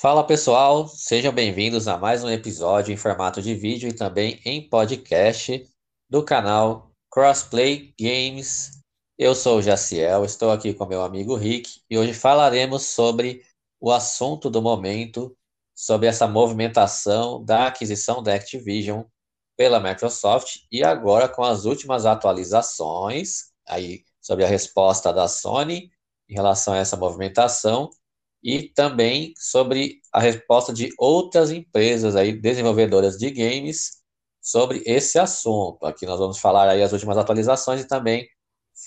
Fala pessoal, sejam bem-vindos a mais um episódio em formato de vídeo e também em podcast do canal Crossplay Games. Eu sou o Jaciel, estou aqui com meu amigo Rick e hoje falaremos sobre o assunto do momento, sobre essa movimentação da aquisição da Activision pela Microsoft e agora com as últimas atualizações aí sobre a resposta da Sony em relação a essa movimentação e também sobre a resposta de outras empresas aí desenvolvedoras de games sobre esse assunto. Aqui nós vamos falar aí as últimas atualizações e também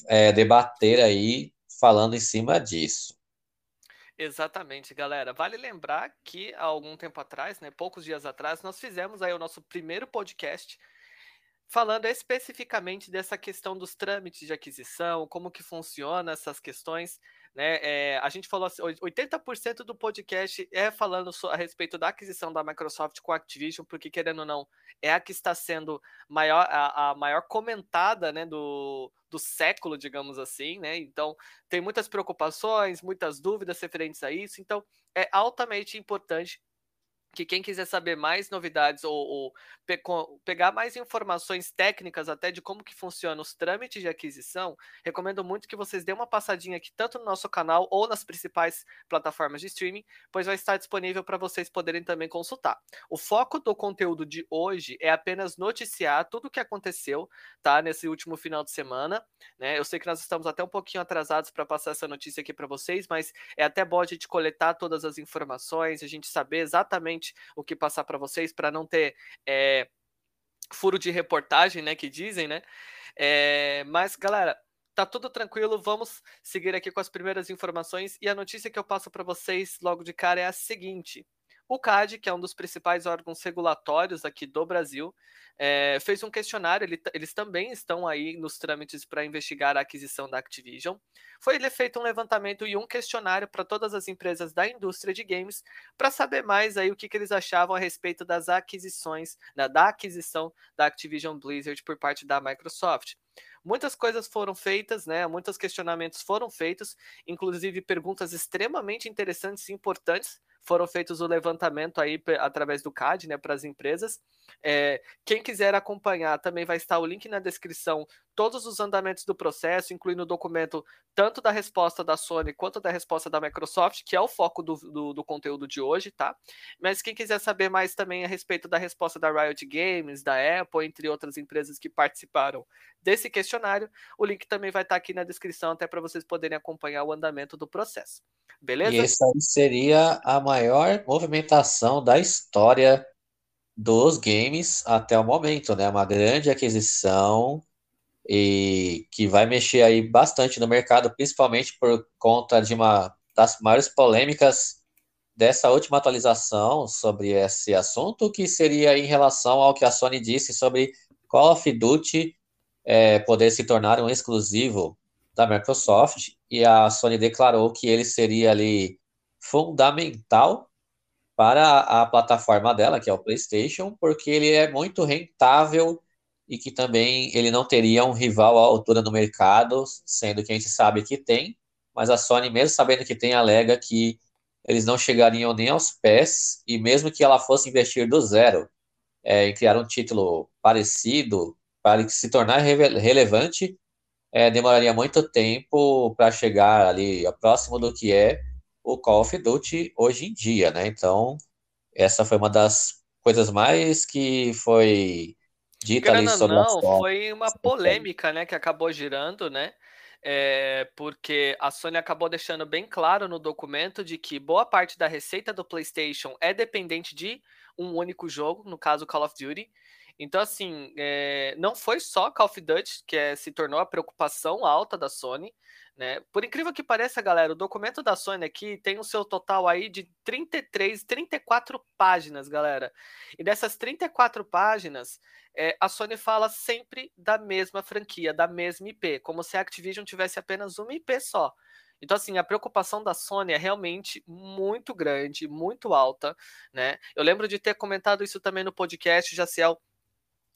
é, debater aí falando em cima disso. Exatamente, galera. Vale lembrar que há algum tempo atrás, né, poucos dias atrás, nós fizemos aí o nosso primeiro podcast falando especificamente dessa questão dos trâmites de aquisição, como que funciona essas questões. Né? É, a gente falou assim, 80% do podcast é falando a respeito da aquisição da Microsoft com a Activision, porque querendo ou não, é a que está sendo maior, a, a maior comentada né, do, do século, digamos assim, né? Então tem muitas preocupações, muitas dúvidas referentes a isso, então é altamente importante que quem quiser saber mais novidades ou, ou pe pegar mais informações técnicas até de como que funciona os trâmites de aquisição, recomendo muito que vocês dêem uma passadinha aqui tanto no nosso canal ou nas principais plataformas de streaming, pois vai estar disponível para vocês poderem também consultar. O foco do conteúdo de hoje é apenas noticiar tudo o que aconteceu, tá, nesse último final de semana, né? Eu sei que nós estamos até um pouquinho atrasados para passar essa notícia aqui para vocês, mas é até bom a gente coletar todas as informações, a gente saber exatamente o que passar para vocês, para não ter é, furo de reportagem, né, que dizem, né? É, mas, galera, tá tudo tranquilo, vamos seguir aqui com as primeiras informações e a notícia que eu passo para vocês logo de cara é a seguinte. O CAD, que é um dos principais órgãos regulatórios aqui do Brasil, é, fez um questionário. Ele, eles também estão aí nos trâmites para investigar a aquisição da Activision. Foi feito um levantamento e um questionário para todas as empresas da indústria de games para saber mais aí o que, que, eles achavam a respeito das aquisições, né, da aquisição da Activision Blizzard por parte da Microsoft. Muitas coisas foram feitas, né? Muitos questionamentos foram feitos, inclusive perguntas extremamente interessantes e importantes foram feitos o levantamento aí através do CAD, né, para as empresas. É, quem quiser acompanhar, também vai estar o link na descrição, todos os andamentos do processo, incluindo o documento tanto da resposta da Sony quanto da resposta da Microsoft, que é o foco do, do, do conteúdo de hoje, tá? Mas quem quiser saber mais também a respeito da resposta da Riot Games, da Apple, entre outras empresas que participaram desse questionário, o link também vai estar aqui na descrição, até para vocês poderem acompanhar o andamento do processo. Beleza? E essa seria a maior movimentação da história dos games até o momento, né? Uma grande aquisição e que vai mexer aí bastante no mercado, principalmente por conta de uma das maiores polêmicas dessa última atualização sobre esse assunto, que seria em relação ao que a Sony disse sobre Call of Duty é, poder se tornar um exclusivo da Microsoft. E a Sony declarou que ele seria ali fundamental para a plataforma dela, que é o PlayStation, porque ele é muito rentável e que também ele não teria um rival à altura no mercado, sendo que a gente sabe que tem, mas a Sony, mesmo sabendo que tem, alega que eles não chegariam nem aos pés, e mesmo que ela fosse investir do zero é, em criar um título parecido, para se tornar relevante, é, demoraria muito tempo para chegar ali próximo do que é o Call of Duty hoje em dia, né? Então, essa foi uma das coisas mais que foi dita sobre não, a foi uma polêmica, né, que acabou girando, né? É, porque a Sony acabou deixando bem claro no documento de que boa parte da receita do PlayStation é dependente de um único jogo, no caso Call of Duty, então, assim, é, não foi só Call of Duty que é, se tornou a preocupação alta da Sony, né? Por incrível que pareça, galera, o documento da Sony aqui tem o seu total aí de 33, 34 páginas, galera. E dessas 34 páginas, é, a Sony fala sempre da mesma franquia, da mesma IP, como se a Activision tivesse apenas uma IP só. Então, assim, a preocupação da Sony é realmente muito grande, muito alta, né? Eu lembro de ter comentado isso também no podcast, Jaciel,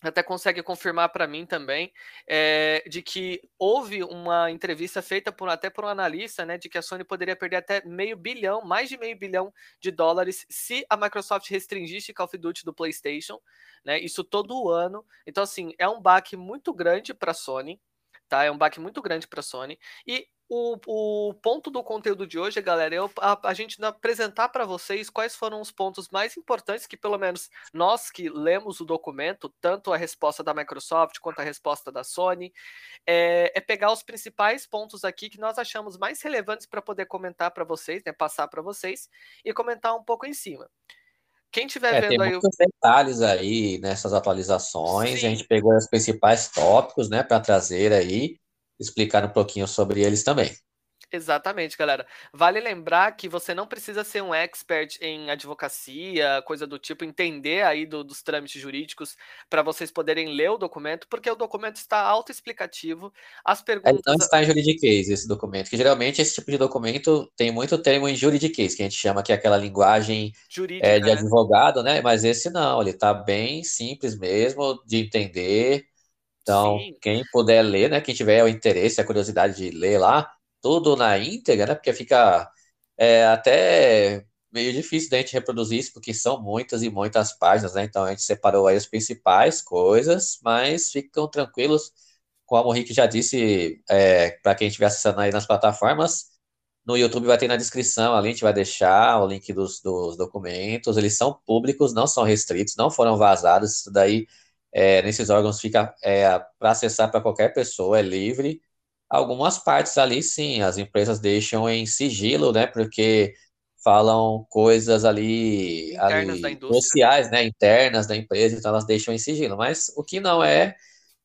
até consegue confirmar para mim também é, de que houve uma entrevista feita por, até por um analista, né, de que a Sony poderia perder até meio bilhão, mais de meio bilhão de dólares se a Microsoft restringisse Call of Duty do PlayStation, né, isso todo ano. Então assim é um baque muito grande para a Sony, tá? É um baque muito grande para a Sony e o, o, ponto do conteúdo de hoje, galera, é a, a gente apresentar para vocês quais foram os pontos mais importantes que, pelo menos, nós que lemos o documento, tanto a resposta da Microsoft quanto a resposta da Sony, é, é pegar os principais pontos aqui que nós achamos mais relevantes para poder comentar para vocês, né, passar para vocês e comentar um pouco em cima. Quem tiver é, vendo tem aí. muitos detalhes aí nessas atualizações. Sim. A gente pegou os principais tópicos, né, para trazer aí explicar um pouquinho sobre eles também. Exatamente, galera. Vale lembrar que você não precisa ser um expert em advocacia, coisa do tipo, entender aí do, dos trâmites jurídicos para vocês poderem ler o documento, porque o documento está autoexplicativo. As perguntas. Ele não está em juridiquês esse documento, que geralmente esse tipo de documento tem muito termo em juridiquês, que a gente chama que é aquela linguagem Jurídica, é, de né? advogado, né? Mas esse não, ele está bem simples mesmo de entender então, Sim. quem puder ler, né? Quem tiver o interesse, a curiosidade de ler lá, tudo na íntegra, né? Porque fica é, até meio difícil da gente reproduzir isso, porque são muitas e muitas páginas, né? Então a gente separou aí as principais coisas, mas ficam tranquilos, como o Rick já disse, é, para quem estiver acessando aí nas plataformas, no YouTube vai ter na descrição ali, a gente vai deixar o link dos, dos documentos, eles são públicos, não são restritos, não foram vazados, isso daí é, nesses órgãos fica é, para acessar para qualquer pessoa, é livre. Algumas partes ali, sim, as empresas deixam em sigilo, né? Porque falam coisas ali, internas ali sociais, né? Internas da empresa, então elas deixam em sigilo. Mas o que não é,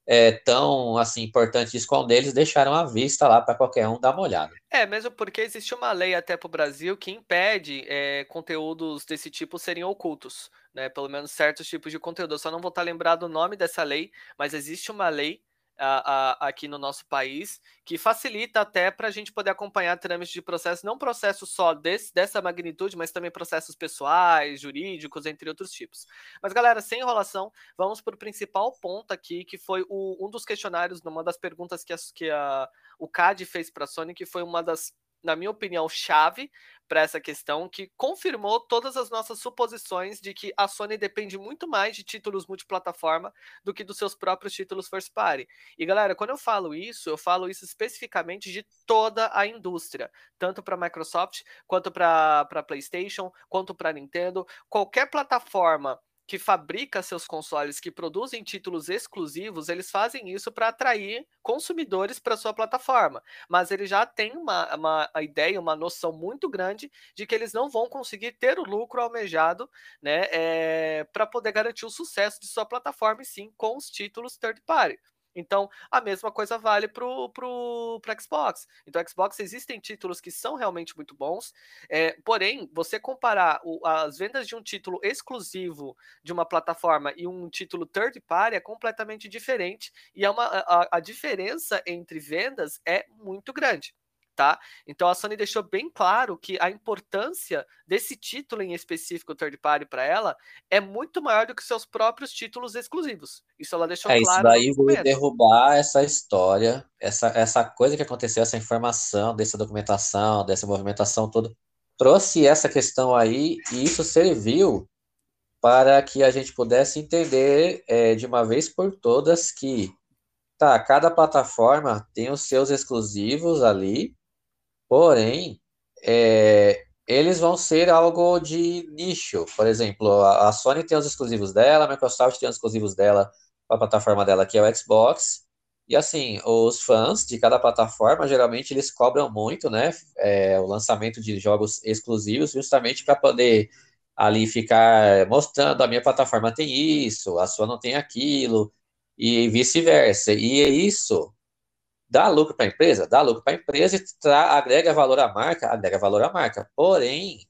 é tão assim importante esconder, eles deixaram à vista lá para qualquer um dar uma olhada. É, mesmo porque existe uma lei até para o Brasil que impede é, conteúdos desse tipo serem ocultos né? Pelo menos certos tipos de conteúdo. Eu só não vou estar lembrado o nome dessa lei, mas existe uma lei a, a, aqui no nosso país que facilita até para a gente poder acompanhar trâmites de processo, não processo só desse, dessa magnitude, mas também processos pessoais, jurídicos, entre outros tipos. Mas, galera, sem enrolação, vamos para o principal ponto aqui, que foi o, um dos questionários, uma das perguntas que, a, que o CAD fez para a Sony, que foi uma das na minha opinião, chave para essa questão, que confirmou todas as nossas suposições de que a Sony depende muito mais de títulos multiplataforma do que dos seus próprios títulos first party. E galera, quando eu falo isso, eu falo isso especificamente de toda a indústria, tanto para Microsoft, quanto para PlayStation, quanto para Nintendo, qualquer plataforma que fabrica seus consoles, que produzem títulos exclusivos, eles fazem isso para atrair consumidores para sua plataforma. Mas eles já têm uma, uma ideia, uma noção muito grande de que eles não vão conseguir ter o lucro almejado né, é, eh, para poder garantir o sucesso de sua plataforma, e sim com os títulos third party. Então, a mesma coisa vale para o Xbox. Então, Xbox existem títulos que são realmente muito bons, é, porém, você comparar o, as vendas de um título exclusivo de uma plataforma e um título third party é completamente diferente, e é uma, a, a diferença entre vendas é muito grande tá? Então a Sony deixou bem claro que a importância desse título em específico third party para ela é muito maior do que seus próprios títulos exclusivos. Isso ela deixou é, claro. Isso daí veio derrubar essa história, essa, essa coisa que aconteceu, essa informação, dessa documentação, dessa movimentação toda, trouxe essa questão aí e isso serviu para que a gente pudesse entender é, de uma vez por todas que tá, cada plataforma tem os seus exclusivos ali, Porém, é, eles vão ser algo de nicho. Por exemplo, a, Sony tem os exclusivos dela, a Microsoft tem os exclusivos dela, a plataforma dela que é o Xbox. E assim, os fãs de cada plataforma, geralmente eles cobram muito, né? É, o lançamento de jogos exclusivos, justamente para poder ali ficar mostrando a minha plataforma tem isso, a sua não tem aquilo, e vice-versa. E é isso Dá lucro para a empresa? Dá lucro para a empresa e tra, agrega valor à marca? Agrega valor à marca. Porém,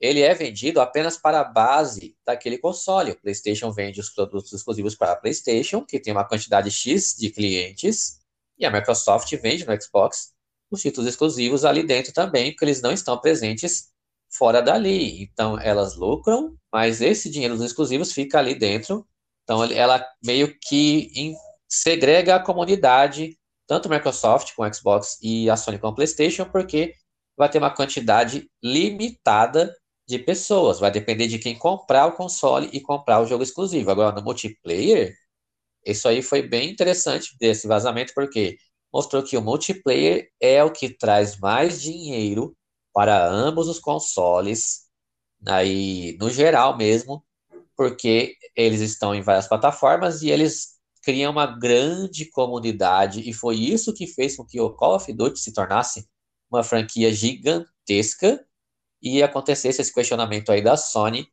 ele é vendido apenas para a base daquele console. O PlayStation vende os produtos exclusivos para a PlayStation, que tem uma quantidade X de clientes, e a Microsoft vende no Xbox os títulos exclusivos ali dentro também, porque eles não estão presentes fora dali. Então, elas lucram, mas esse dinheiro dos exclusivos fica ali dentro Então ela meio que segrega a comunidade, tanto Microsoft com Xbox e a Sony com a PlayStation, porque vai ter uma quantidade limitada de pessoas. Vai depender de quem comprar o console e comprar o jogo exclusivo. Agora, no multiplayer, isso aí foi bem interessante desse vazamento, porque mostrou que o multiplayer é o que traz mais dinheiro para ambos os consoles, aí no geral mesmo, porque eles estão em várias plataformas e eles criam uma grande comunidade e foi isso que fez com que o Call of Duty se tornasse uma franquia gigantesca e acontecesse esse questionamento aí da Sony,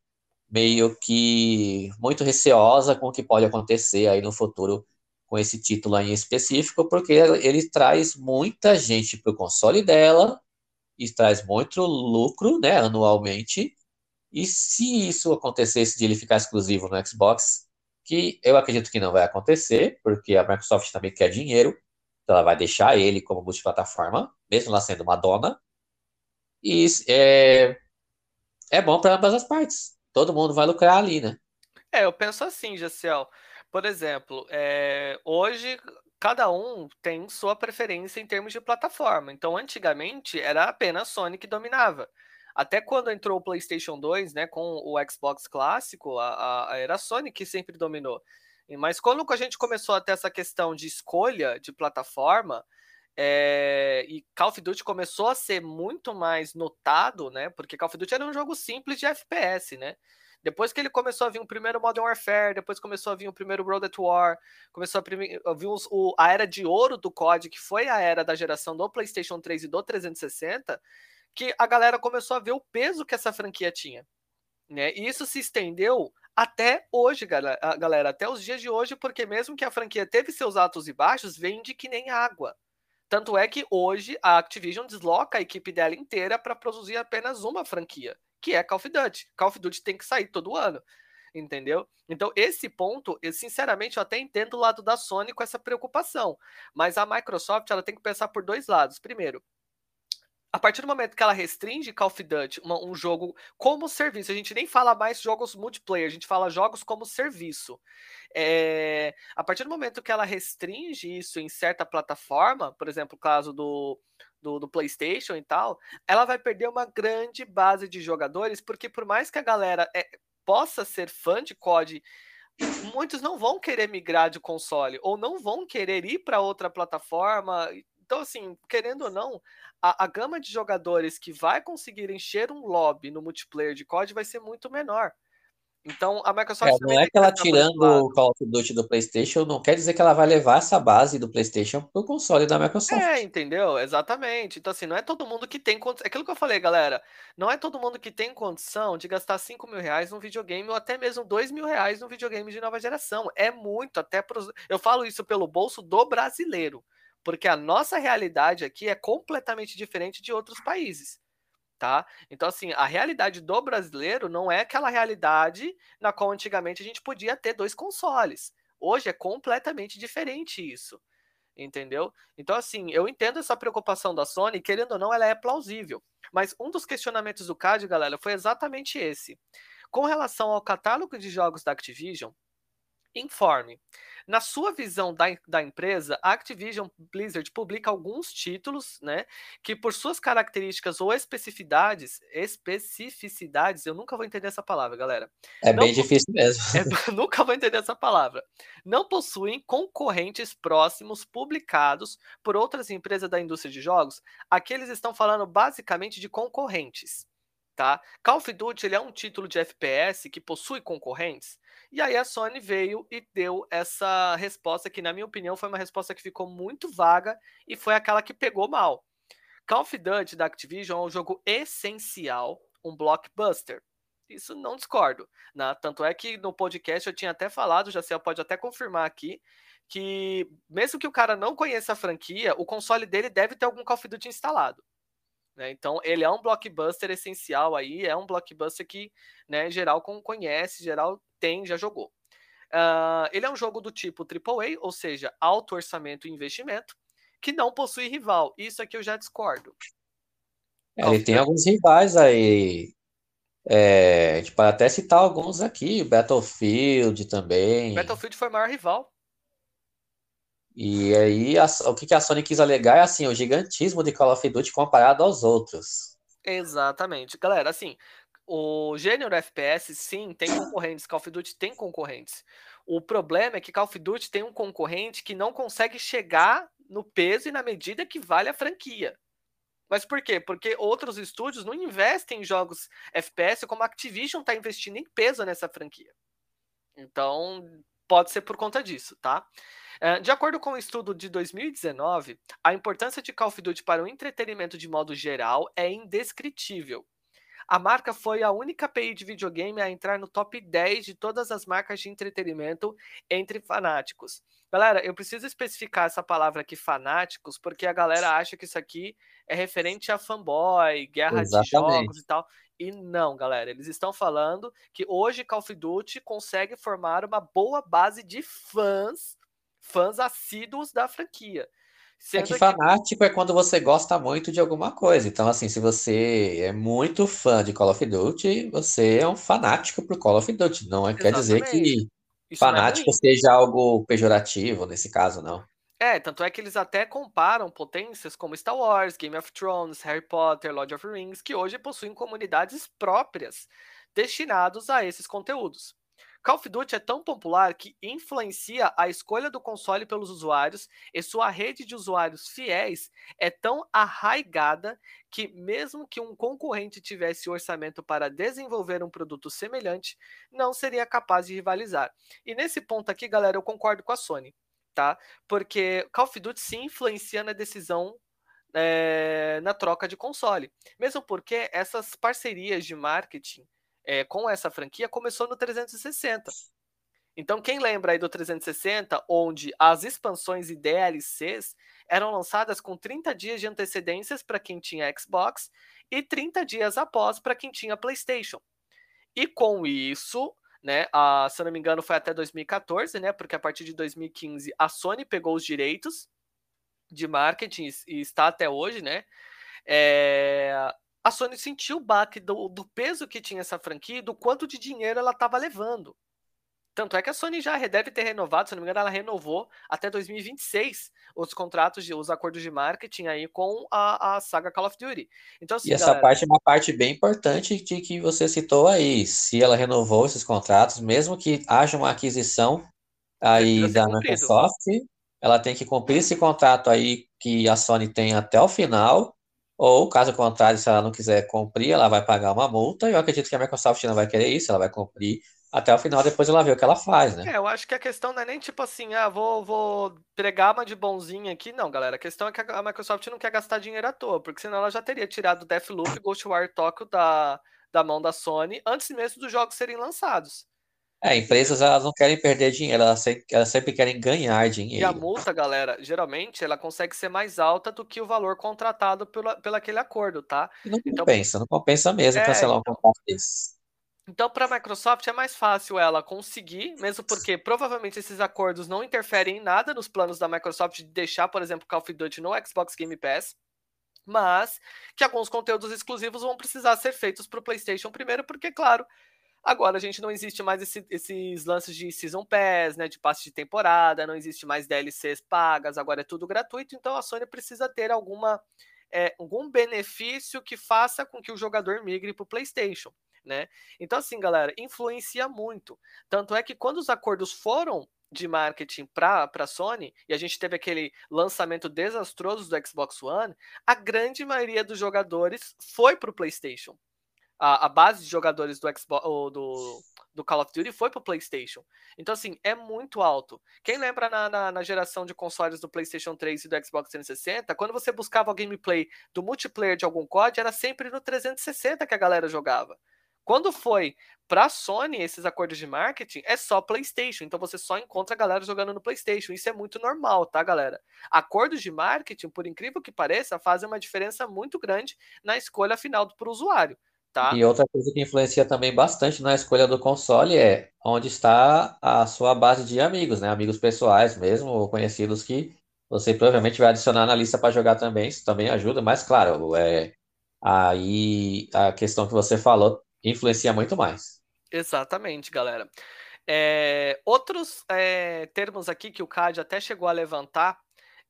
meio que muito receosa com o que pode acontecer aí no futuro com esse título em específico, porque ele traz muita gente para o console dela e traz muito lucro, né, anualmente. E se isso acontecesse de ele ficar exclusivo no Xbox, que eu acredito que não vai acontecer, porque a Microsoft também quer dinheiro, então ela vai deixar ele como multiplataforma, mesmo lá sendo uma dona. E é, é bom para ambas as partes. Todo mundo vai lucrar ali, né? É, eu penso assim, Jaciel. Por exemplo, é, hoje cada um tem sua preferência em termos de plataforma. Então, antigamente era apenas Sony que dominava. Até quando entrou o PlayStation 2, né, com o Xbox clássico, a, a, era a Sony que sempre dominou. Mas quando a gente começou a ter essa questão de escolha de plataforma, é, e Call of Duty começou a ser muito mais notado, né? Porque Call of Duty era um jogo simples de FPS, né? Depois que ele começou a vir o primeiro Modern Warfare, depois começou a vir o primeiro World at War, começou a, a vir os, o, a era de ouro do COD, que foi a era da geração do PlayStation 3 e do 360, que a galera começou a ver o peso que essa franquia tinha. Né? E isso se estendeu até hoje, galera, até os dias de hoje, porque mesmo que a franquia teve seus altos e baixos, vende que nem água. Tanto é que hoje a Activision desloca a equipe dela inteira para produzir apenas uma franquia, que é Call of Duty. Call of Duty tem que sair todo ano, entendeu? Então, esse ponto, eu, sinceramente, eu até entendo o lado da Sony com essa preocupação, mas a Microsoft ela tem que pensar por dois lados. Primeiro, a partir do momento que ela restringe Call of Duty, uma, um jogo como serviço, a gente nem fala mais jogos multiplayer, a gente fala jogos como serviço. É, a partir do momento que ela restringe isso em certa plataforma, por exemplo, o caso do, do, do, PlayStation e tal, ela vai perder uma grande base de jogadores, porque por mais que a galera é, possa ser fã de COD, muitos não vão querer migrar de console ou não vão querer ir para outra plataforma. Então, assim, querendo ou não, a, a gama de jogadores que vai conseguir encher um lobby no multiplayer de COD vai ser muito menor. Então a Microsoft. É, não é que ela tirando o Call of Duty do PlayStation, não quer dizer que ela vai levar essa base do PlayStation pro console da Microsoft. É, entendeu? Exatamente. Então, assim, não é todo mundo que tem condição. É aquilo que eu falei, galera. Não é todo mundo que tem condição de gastar 5 mil reais num videogame ou até mesmo 2 mil reais num videogame de nova geração. É muito, até pros. Eu falo isso pelo bolso do brasileiro porque a nossa realidade aqui é completamente diferente de outros países. Tá? Então, assim, a realidade do brasileiro não é aquela realidade na qual antigamente a gente podia ter dois consoles. Hoje é completamente diferente isso. Entendeu? Então, assim, eu entendo essa preocupação da Sony, querendo ou não, ela é plausível. Mas um dos questionamentos do CAD, galera, foi exatamente esse. Com relação ao catálogo de jogos da Activision, informe. Na sua visão da, da empresa, a Activision Blizzard publica alguns títulos, né, que por suas características ou especificidades, especificidades, eu nunca vou entender essa palavra, galera. É Não bem difícil mesmo. É, nunca vou entender essa palavra. Não possuem concorrentes próximos publicados por outras empresas da indústria de jogos. Aqui eles estão falando basicamente de concorrentes. Tá? Call of Duty ele é um título de FPS que possui concorrentes. E aí a Sony veio e deu essa resposta que, na minha opinião, foi uma resposta que ficou muito vaga e foi aquela que pegou mal. Call of Duty da Activision é um jogo essencial, um blockbuster. Isso não discordo. Né? Tanto é que no podcast eu tinha até falado, já sei, pode até confirmar aqui, que mesmo que o cara não conheça a franquia, o console dele deve ter algum Call of Duty instalado. Né? Então, ele é um blockbuster essencial aí, é um blockbuster que, né, geral conhece, geral tem, já jogou. Uh, ele é um jogo do tipo AAA, ou seja, alto orçamento e investimento, que não possui rival. Isso aqui eu já discordo. É, ele tem alguns rivais aí. É, a gente pode até citar alguns aqui, Battlefield também. Battlefield foi o maior rival. E aí, a, o que a Sony quis alegar é assim, o gigantismo de Call of Duty comparado aos outros. Exatamente. Galera, assim, o gênero FPS, sim, tem concorrentes. Call of Duty tem concorrentes. O problema é que Call of Duty tem um concorrente que não consegue chegar no peso e na medida que vale a franquia. Mas por quê? Porque outros estúdios não investem em jogos FPS como a Activision está investindo em peso nessa franquia. Então, pode ser por conta disso, tá? Eh, de acordo com o um estudo de 2019, a importância de Call of Duty para o entretenimento de modo geral é indescritível. A marca foi a única API de videogame a entrar no top 10 de todas as marcas de entretenimento entre fanáticos. Galera, eu preciso especificar essa palavra aqui, fanáticos, porque a galera acha que isso aqui é referente a fanboy, guerra Exatamente. de jogos e tal. E não, galera, eles estão falando que hoje Call of Duty consegue formar uma boa base de fãs fãs assíduos da franquia. é que fanático é quando você gosta muito de alguma coisa. Então, assim, se você é muito fã de Call of Duty, você é um fanático por Call of Duty. Não é, quer dizer que Isso é fanático é seja algo pejorativo, nesse caso, não. É, tanto é que eles até comparam potências como Star Wars, Game of Thrones, Harry Potter, Lord of the Rings, que hoje possuem comunidades próprias destinados a esses conteúdos. Call of Duty é tão popular que influencia a escolha do console pelos usuários e sua rede de usuários fiéis é tão arraigada que, mesmo que um concorrente tivesse orçamento para desenvolver um produto semelhante, não seria capaz de rivalizar. E nesse ponto aqui, galera, eu concordo com a Sony, tá? Porque Call of Duty sim influencia na decisão é, na troca de console. Mesmo porque essas parcerias de marketing é, com essa franquia começou no 360. Então, quem lembra aí do 360, onde as expansões e DLCs eram lançadas com 30 dias de antecedências para quem tinha Xbox e 30 dias após para quem tinha PlayStation. E com isso, né, a, se eu não me engano, foi até 2014, né, porque a partir de 2015 a Sony pegou os direitos de marketing e está até hoje, né? É, a Sony sentiu o baque do, do, peso que tinha essa franquia do quanto de dinheiro ela estava levando. Tanto é que a Sony já deve ter renovado, se não me engano, ela renovou até 2026 os contratos, de, os acordos de marketing aí com a, a saga Call of Duty. Então, assim, e essa galera, parte é uma parte bem importante de que você citou aí. Se ela renovou esses contratos, mesmo que haja uma aquisição aí da Microsoft, ela tem que cumprir esse contrato aí que a Sony tem até o final ou, caso contrário, se ela não quiser cumprir, ela vai pagar uma multa. E eu acredito que a Microsoft não vai querer isso, ela vai cumprir até o final, depois ela vê o que ela faz, né? É, eu acho que a questão não é nem tipo assim, ah, vou, vou pregar uma de bonzinha aqui. Não, galera. A questão é que a Microsoft não quer gastar dinheiro à toa, porque senão ela já teria tirado Deathloop e Ghostwire Tokyo da, da mão da Sony antes mesmo dos jogos serem lançados. É, empresas elas não querem perder dinheiro, elas sempre, elas sempre querem ganhar dinheiro. E a multa, galera, geralmente ela consegue ser mais alta do que o valor contratado pelo, pelo aquele acordo, tá? E não então, compensa, não compensa mesmo é, cancelar um então contrato desse. Então, para a Microsoft é mais fácil ela conseguir, mesmo porque provavelmente esses acordos não interferem em nada nos planos da Microsoft de deixar, por exemplo, Call of Duty no Xbox Game Pass, mas que alguns conteúdos exclusivos vão precisar ser feitos para o PlayStation primeiro, porque, claro, Agora a gente não existe mais esse, esses lances de Season Pass, né, de passe de temporada, não existe mais DLCs pagas, agora é tudo gratuito, então a Sony precisa ter alguma é, algum benefício que faça com que o jogador migre para o PlayStation. Né? Então, assim, galera, influencia muito. Tanto é que quando os acordos foram de marketing para a Sony, e a gente teve aquele lançamento desastroso do Xbox One, a grande maioria dos jogadores foi para o PlayStation a, a base de jogadores do Xbox do, do Call of Duty foi pro PlayStation. Então, assim, é muito alto. Quem lembra na, na, na, geração de consoles do PlayStation 3 e do Xbox 360, quando você buscava o gameplay do multiplayer de algum COD, era sempre no 360 que a galera jogava. Quando foi pra Sony esses acordos de marketing, é só PlayStation. Então você só encontra a galera jogando no PlayStation. Isso é muito normal, tá, galera? Acordos de marketing, por incrível que pareça, fazem uma diferença muito grande na escolha final para o usuário. Tá? E outra coisa que influencia também bastante na escolha do console é onde está a sua base de amigos, né? Amigos pessoais mesmo, ou conhecidos que você provavelmente vai adicionar na lista para jogar também, isso também ajuda, mas claro, é aí a questão que você falou influencia muito mais. Exatamente, galera. É, outros é, termos aqui que o CAD até chegou a levantar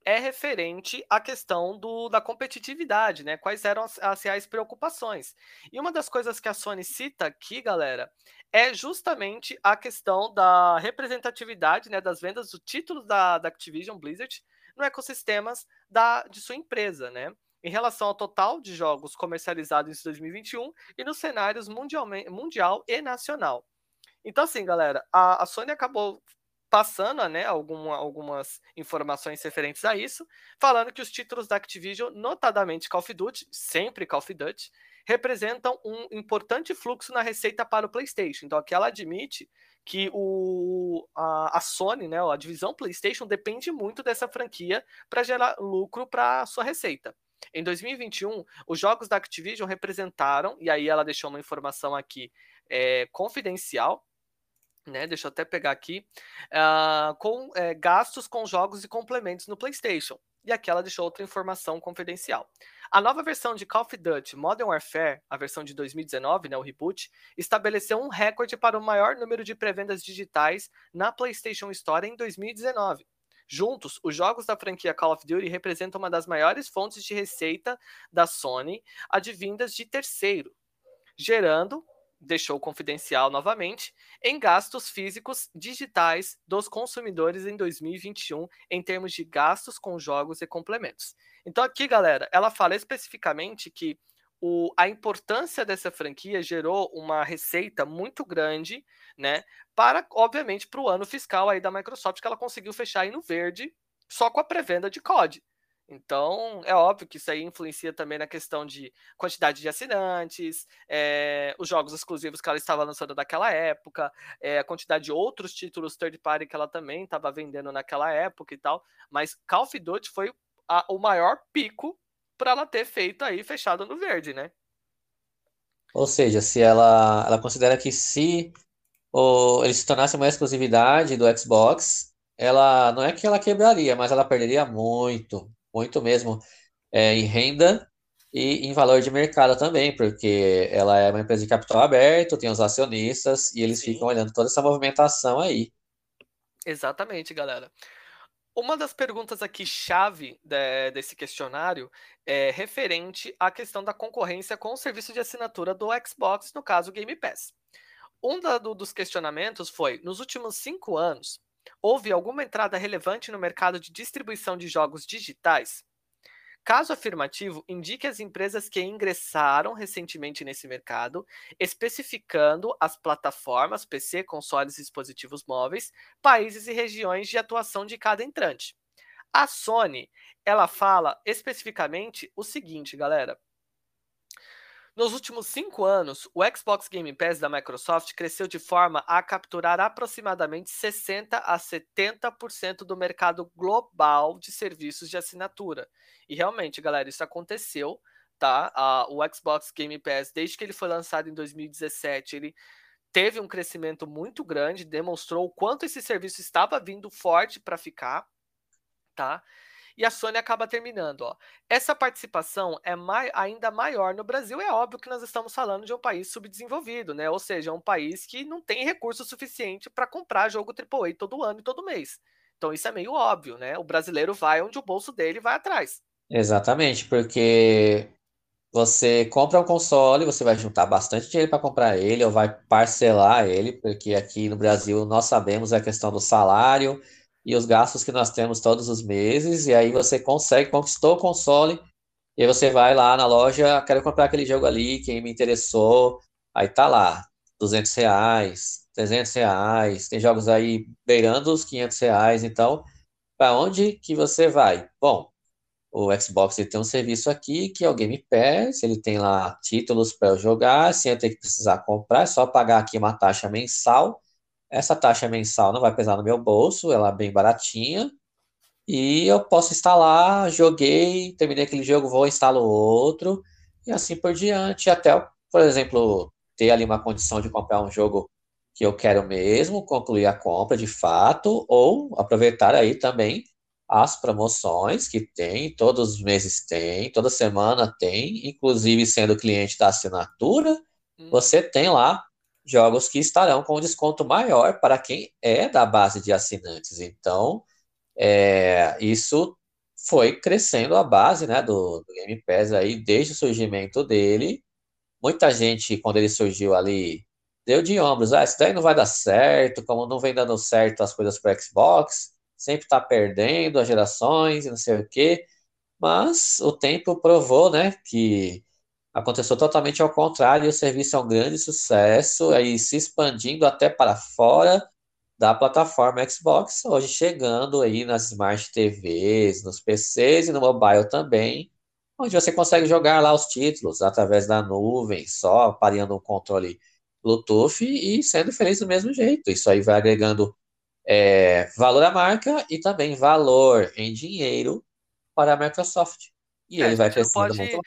é referente à questão do, da competitividade, né? Quais eram as, as, reais preocupações. E uma das coisas que a Sony cita aqui, galera, é justamente a questão da representatividade né, das vendas do título da, da Activision Blizzard no ecossistema da, de sua empresa, né? Em relação ao total de jogos comercializados em 2021 e nos cenários mundial, e nacional. Então, assim, galera, a, a Sony acabou passando né, alguma, algumas informações referentes a isso, falando que os títulos da Activision, notadamente Call of Duty, sempre Call of Duty, representam um importante fluxo na receita para o PlayStation. Então aqui ela admite que o, a, a Sony, né, a divisão PlayStation, depende muito dessa franquia para gerar lucro para sua receita. Em 2021, os jogos da Activision representaram, e aí ela deixou uma informação aqui é, confidencial, né, deixa eu até pegar aqui, uh, com é, gastos com jogos e complementos no PlayStation. E aqui ela deixou outra informação confidencial. A nova versão de Call of Duty Modern Warfare, a versão de 2019, né, o reboot, estabeleceu um recorde para o maior número de pré-vendas digitais na PlayStation Store em 2019. Juntos, os jogos da franquia Call of Duty representam uma das maiores fontes de receita da Sony, advindas de terceiro, gerando deixou confidencial novamente, em gastos físicos digitais dos consumidores em 2021, em termos de gastos com jogos e complementos. Então, aqui, galera, ela fala especificamente que o, a importância dessa franquia gerou uma receita muito grande, né? Para, obviamente, para o ano fiscal aí da Microsoft, que ela conseguiu fechar aí no verde, só com a pré-venda de COD. Então, é óbvio que isso aí influencia também na questão de quantidade de assinantes, é, os jogos exclusivos que ela estava lançando naquela época, é, a quantidade de outros títulos third party que ela também estava vendendo naquela época e tal. Mas Call of Duty foi a, o maior pico para ela ter feito aí fechado no verde, né? Ou seja, se ela, ela considera que se o, ele se tornasse uma exclusividade do Xbox, ela não é que ela quebraria, mas ela perderia muito, muito mesmo é, em renda e em valor de mercado também, porque ela é uma empresa de capital aberto, tem os acionistas e eles Sim. ficam olhando toda essa movimentação aí. Exatamente, galera. Uma das perguntas aqui chave de, desse questionário é referente à questão da concorrência com o serviço de assinatura do Xbox, no caso Game Pass. Um da, do, dos questionamentos foi: nos últimos cinco anos, Houve alguma entrada relevante no mercado de distribuição de jogos digitais? Caso afirmativo, indique as empresas que ingressaram recentemente nesse mercado, especificando as plataformas PC, consoles e dispositivos móveis, países e regiões de atuação de cada entrante. A Sony, ela fala especificamente o seguinte, galera. Nos últimos cinco anos, o Xbox Game Pass da Microsoft cresceu de forma a capturar aproximadamente 60 a 70% do mercado global de serviços de assinatura. E realmente, galera, isso aconteceu, tá? o Xbox Game Pass, desde que ele foi lançado em 2017, ele teve um crescimento muito grande, demonstrou o quanto esse serviço estava vindo forte para ficar, tá? E a Sony acaba terminando. Ó. Essa participação é mai ainda maior no Brasil. É óbvio que nós estamos falando de um país subdesenvolvido, né? Ou seja, um país que não tem recurso suficiente para comprar jogo AAA todo ano e todo mês. Então isso é meio óbvio, né? O brasileiro vai onde o bolso dele vai atrás. Exatamente, porque você compra um console, você vai juntar bastante dinheiro para comprar ele ou vai parcelar ele, porque aqui no Brasil nós sabemos a questão do salário e os gastos que nós temos todos os meses, e aí você consegue, conquistou o console, e aí você vai lá na loja, quero comprar aquele jogo ali, quem me interessou, aí tá lá, 200 reais, 300 reais, tem jogos aí beirando os 500 reais, então, para onde que você vai? Bom, o Xbox ele tem um serviço aqui que é o Game Pass, ele tem lá títulos para eu jogar, sem eu ter que precisar comprar, é só pagar aqui uma taxa mensal, essa taxa mensal não vai pesar no meu bolso, ela é bem baratinha. E eu posso instalar, joguei, terminei aquele jogo, vou instalar outro, e assim por diante, até, por exemplo, ter ali uma condição de comprar um jogo que eu quero mesmo, concluir a compra de fato, ou aproveitar aí também as promoções que tem, todos os meses tem, toda semana tem, inclusive sendo cliente da assinatura, hum. você tem lá jogos que estarão com desconto maior para quem é da base de assinantes. Então, é, isso foi crescendo a base né, do, do Game Pass aí desde o surgimento dele. Muita gente, quando ele surgiu ali, deu de ombros. Ah, isso daí não vai dar certo, como não vem dando certo as coisas para Xbox, sempre está perdendo as gerações e não sei o quê. Mas o tempo provou né, que Aconteceu totalmente ao contrário, e o serviço é um grande sucesso, aí se expandindo até para fora da plataforma Xbox, hoje chegando aí nas Smart TVs, nos PCs e no mobile também, onde você consegue jogar lá os títulos através da nuvem, só pareando um controle Bluetooth e sendo feliz do mesmo jeito. Isso aí vai agregando é, valor à marca e também valor em dinheiro para a Microsoft. E é, ele vai crescendo pode... muito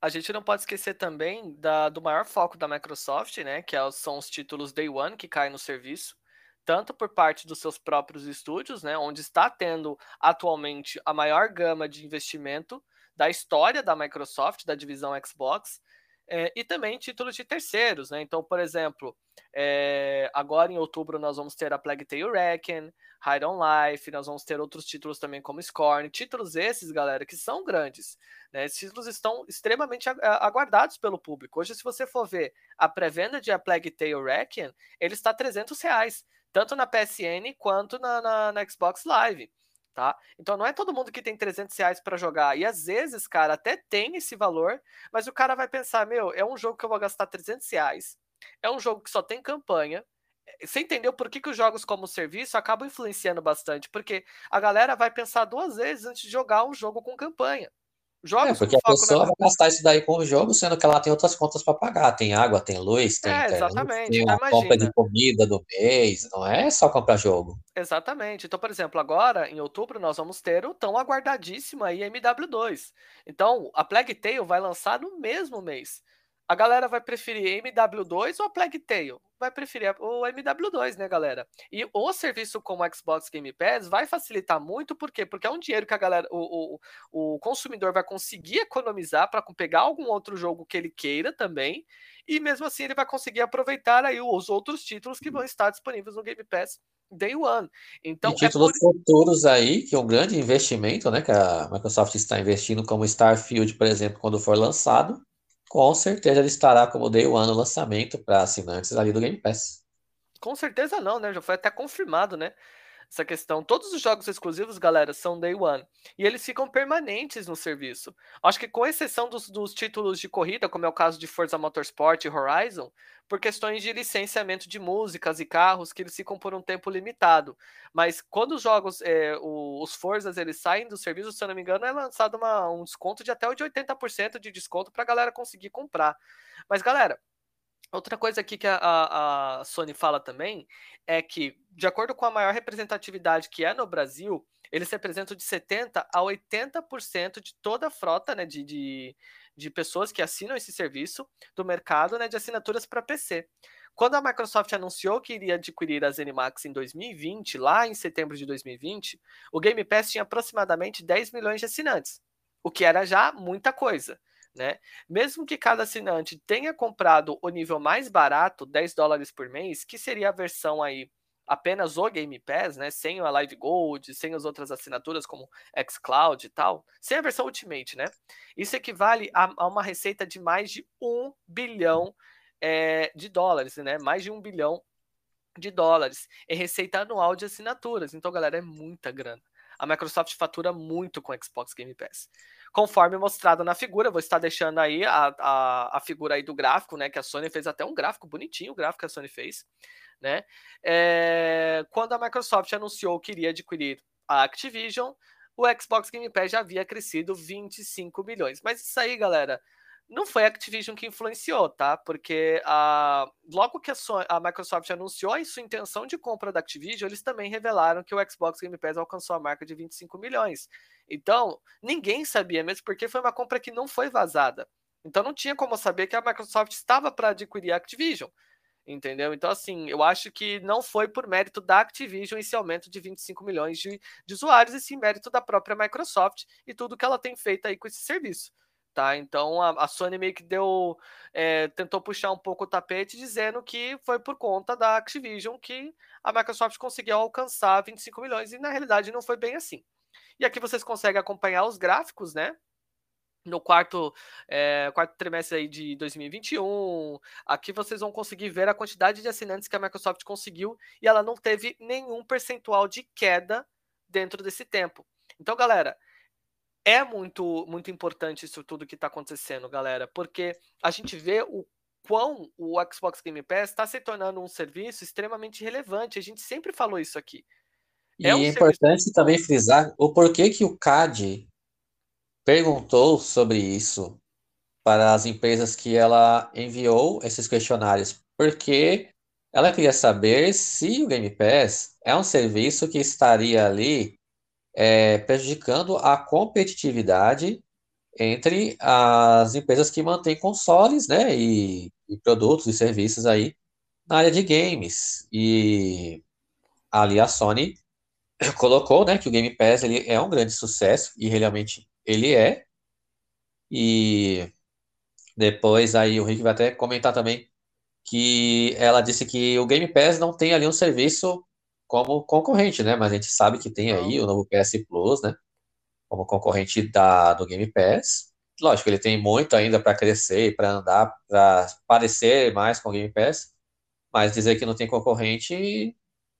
a gente não pode esquecer também da, do maior foco da Microsoft, né? Que é, são os títulos Day One que caem no serviço, tanto por parte dos seus próprios estúdios, né? Onde está tendo atualmente a maior gama de investimento da história da Microsoft, da divisão Xbox, é, e também títulos de terceiros, né? Então, por exemplo, é, agora em outubro nós vamos ter a Plague Tale Reckon, Hide on Life, nós vamos ter outros títulos também como Scorn, títulos esses, galera, que são grandes, né? Esses títulos estão extremamente aguardados pelo público. Hoje, se você for ver a pré-venda de A Plague Tale Reckon, ele está 300 reais, tanto na PSN quanto na, na, na Xbox Live. Tá? Então não é todo mundo que tem 300 reais para jogar. E às vezes, cara, até tem esse valor, mas o cara vai pensar: meu, é um jogo que eu vou gastar 300 reais, é um jogo que só tem campanha. Você entendeu por que, que os jogos como serviço acabam influenciando bastante? Porque a galera vai pensar duas vezes antes de jogar um jogo com campanha. Jogos é, porque a pessoa vai gastar isso daí com o jogo, sendo que ela tem outras contas para pagar. Tem água, tem luz, tem, é, exatamente. tem então, compra de comida do mês. Não é só comprar jogo. Exatamente. Então, por exemplo, agora, em outubro, nós vamos ter o tão aguardadíssimo aí MW2. Então, a Plague Tale vai lançar no mesmo mês. A galera vai preferir MW2 ou a Plague Tale? Vai preferir o MW2, né, galera? E o serviço como Xbox Game Pass vai facilitar muito, por quê? Porque é um dinheiro que a galera, o, o, o consumidor vai conseguir economizar para pegar algum outro jogo que ele queira também, e mesmo assim ele vai conseguir aproveitar aí os outros títulos que vão estar disponíveis no Game Pass Day One. Então, e é títulos é por... futuros aí, que é um grande investimento, né, que a Microsoft está investindo, como Starfield, por exemplo, quando for lançado com certeza ele estará como Day One no lançamento para assinantes ali do Game Pass. Com certeza não, né? Já foi até confirmado, né? Essa questão. Todos os jogos exclusivos, galera, são day one. E eles ficam permanentes no serviço. Acho que com exceção dos, dos títulos de corrida, como é o caso de Forza Motorsport e Horizon, por questões de licenciamento de músicas e carros, que eles ficam por um tempo limitado. Mas quando os jogos, é, o, os Forzas, eles saem do serviço, se eu não me engano, é lançado uma, um desconto de até de 80% de desconto para a galera conseguir comprar. Mas, galera, Outra coisa aqui que a, a, a, Sony fala também é que, de acordo com a maior representatividade que é no Brasil, eles representam de 70% a 80% de toda a frota né, de, de, de, pessoas que assinam esse serviço do mercado né, de assinaturas para PC. Quando a Microsoft anunciou que iria adquirir a ZeniMax em 2020, lá em setembro de 2020, o Game Pass tinha aproximadamente 10 milhões de assinantes, o que era já muita coisa. Né? Mesmo que cada assinante tenha comprado o nível mais barato, 10 dólares por mês, que seria a versão aí apenas o Game Pass, né, sem a Live Gold, sem as outras assinaturas como xCloud e tal, sem a versão Ultimate, né? Isso equivale a, a uma receita de mais de um bilhão é, de dólares, né? Mais de um bilhão de dólares em receita anual de assinaturas. Então, galera, é muita grana. A Microsoft fatura muito com Xbox Game Pass conforme mostrado na figura. Vou estar deixando aí a, a, a, figura aí do gráfico, né? Que a Sony fez até um gráfico bonitinho, o gráfico que a Sony fez, né? É, quando a Microsoft anunciou que iria adquirir a Activision, o Xbox Game Pass já havia crescido 25 milhões. Mas isso aí, galera, não foi a Activision que influenciou, tá? Porque a, logo que a, a, Microsoft anunciou a sua intenção de compra da Activision, eles também revelaram que o Xbox Game Pass alcançou a marca de 25 milhões. Então, ninguém sabia mesmo, porque foi uma compra que não foi vazada. Então, não tinha como saber que a Microsoft estava para adquirir a Activision. Entendeu? Então, assim, eu acho que não foi por mérito da Activision esse aumento de 25 milhões de, de usuários, e sim mérito da própria Microsoft e tudo que ela tem feito aí com esse serviço Tá? Então a, a Sony meio que deu. É, tentou puxar um pouco o tapete, dizendo que foi por conta da Activision que a Microsoft conseguiu alcançar 25 milhões, e na realidade não foi bem assim. E aqui vocês conseguem acompanhar os gráficos, né? No quarto, é, quarto trimestre aí de 2021, aqui vocês vão conseguir ver a quantidade de assinantes que a Microsoft conseguiu e ela não teve nenhum percentual de queda dentro desse tempo. Então, galera, é muito, muito importante isso tudo que está acontecendo, galera, porque a gente vê o quão o Xbox Game Pass está se tornando um serviço extremamente relevante. A gente sempre falou isso aqui. E é, um é importante serviço... também frisar o porquê que o CAD perguntou sobre isso para as empresas que ela enviou esses questionários, porque ela queria saber se o Game Pass é um serviço que estaria ali é, prejudicando a competitividade entre as empresas que mantêm consoles, né, e, e, produtos e serviços aí na área de games. E ali a Sony colocou, né, que o Game Pass ele é um grande sucesso e realmente ele é. E depois aí o Rick vai até comentar também que ela disse que o Game Pass não tem ali um serviço como concorrente, né? Mas a gente sabe que tem aí o novo PS Plus, né? Como concorrente da, do Game Pass. Lógico, ele tem muito ainda para crescer, para andar, para parecer mais com o Game Pass, mas dizer que não tem concorrente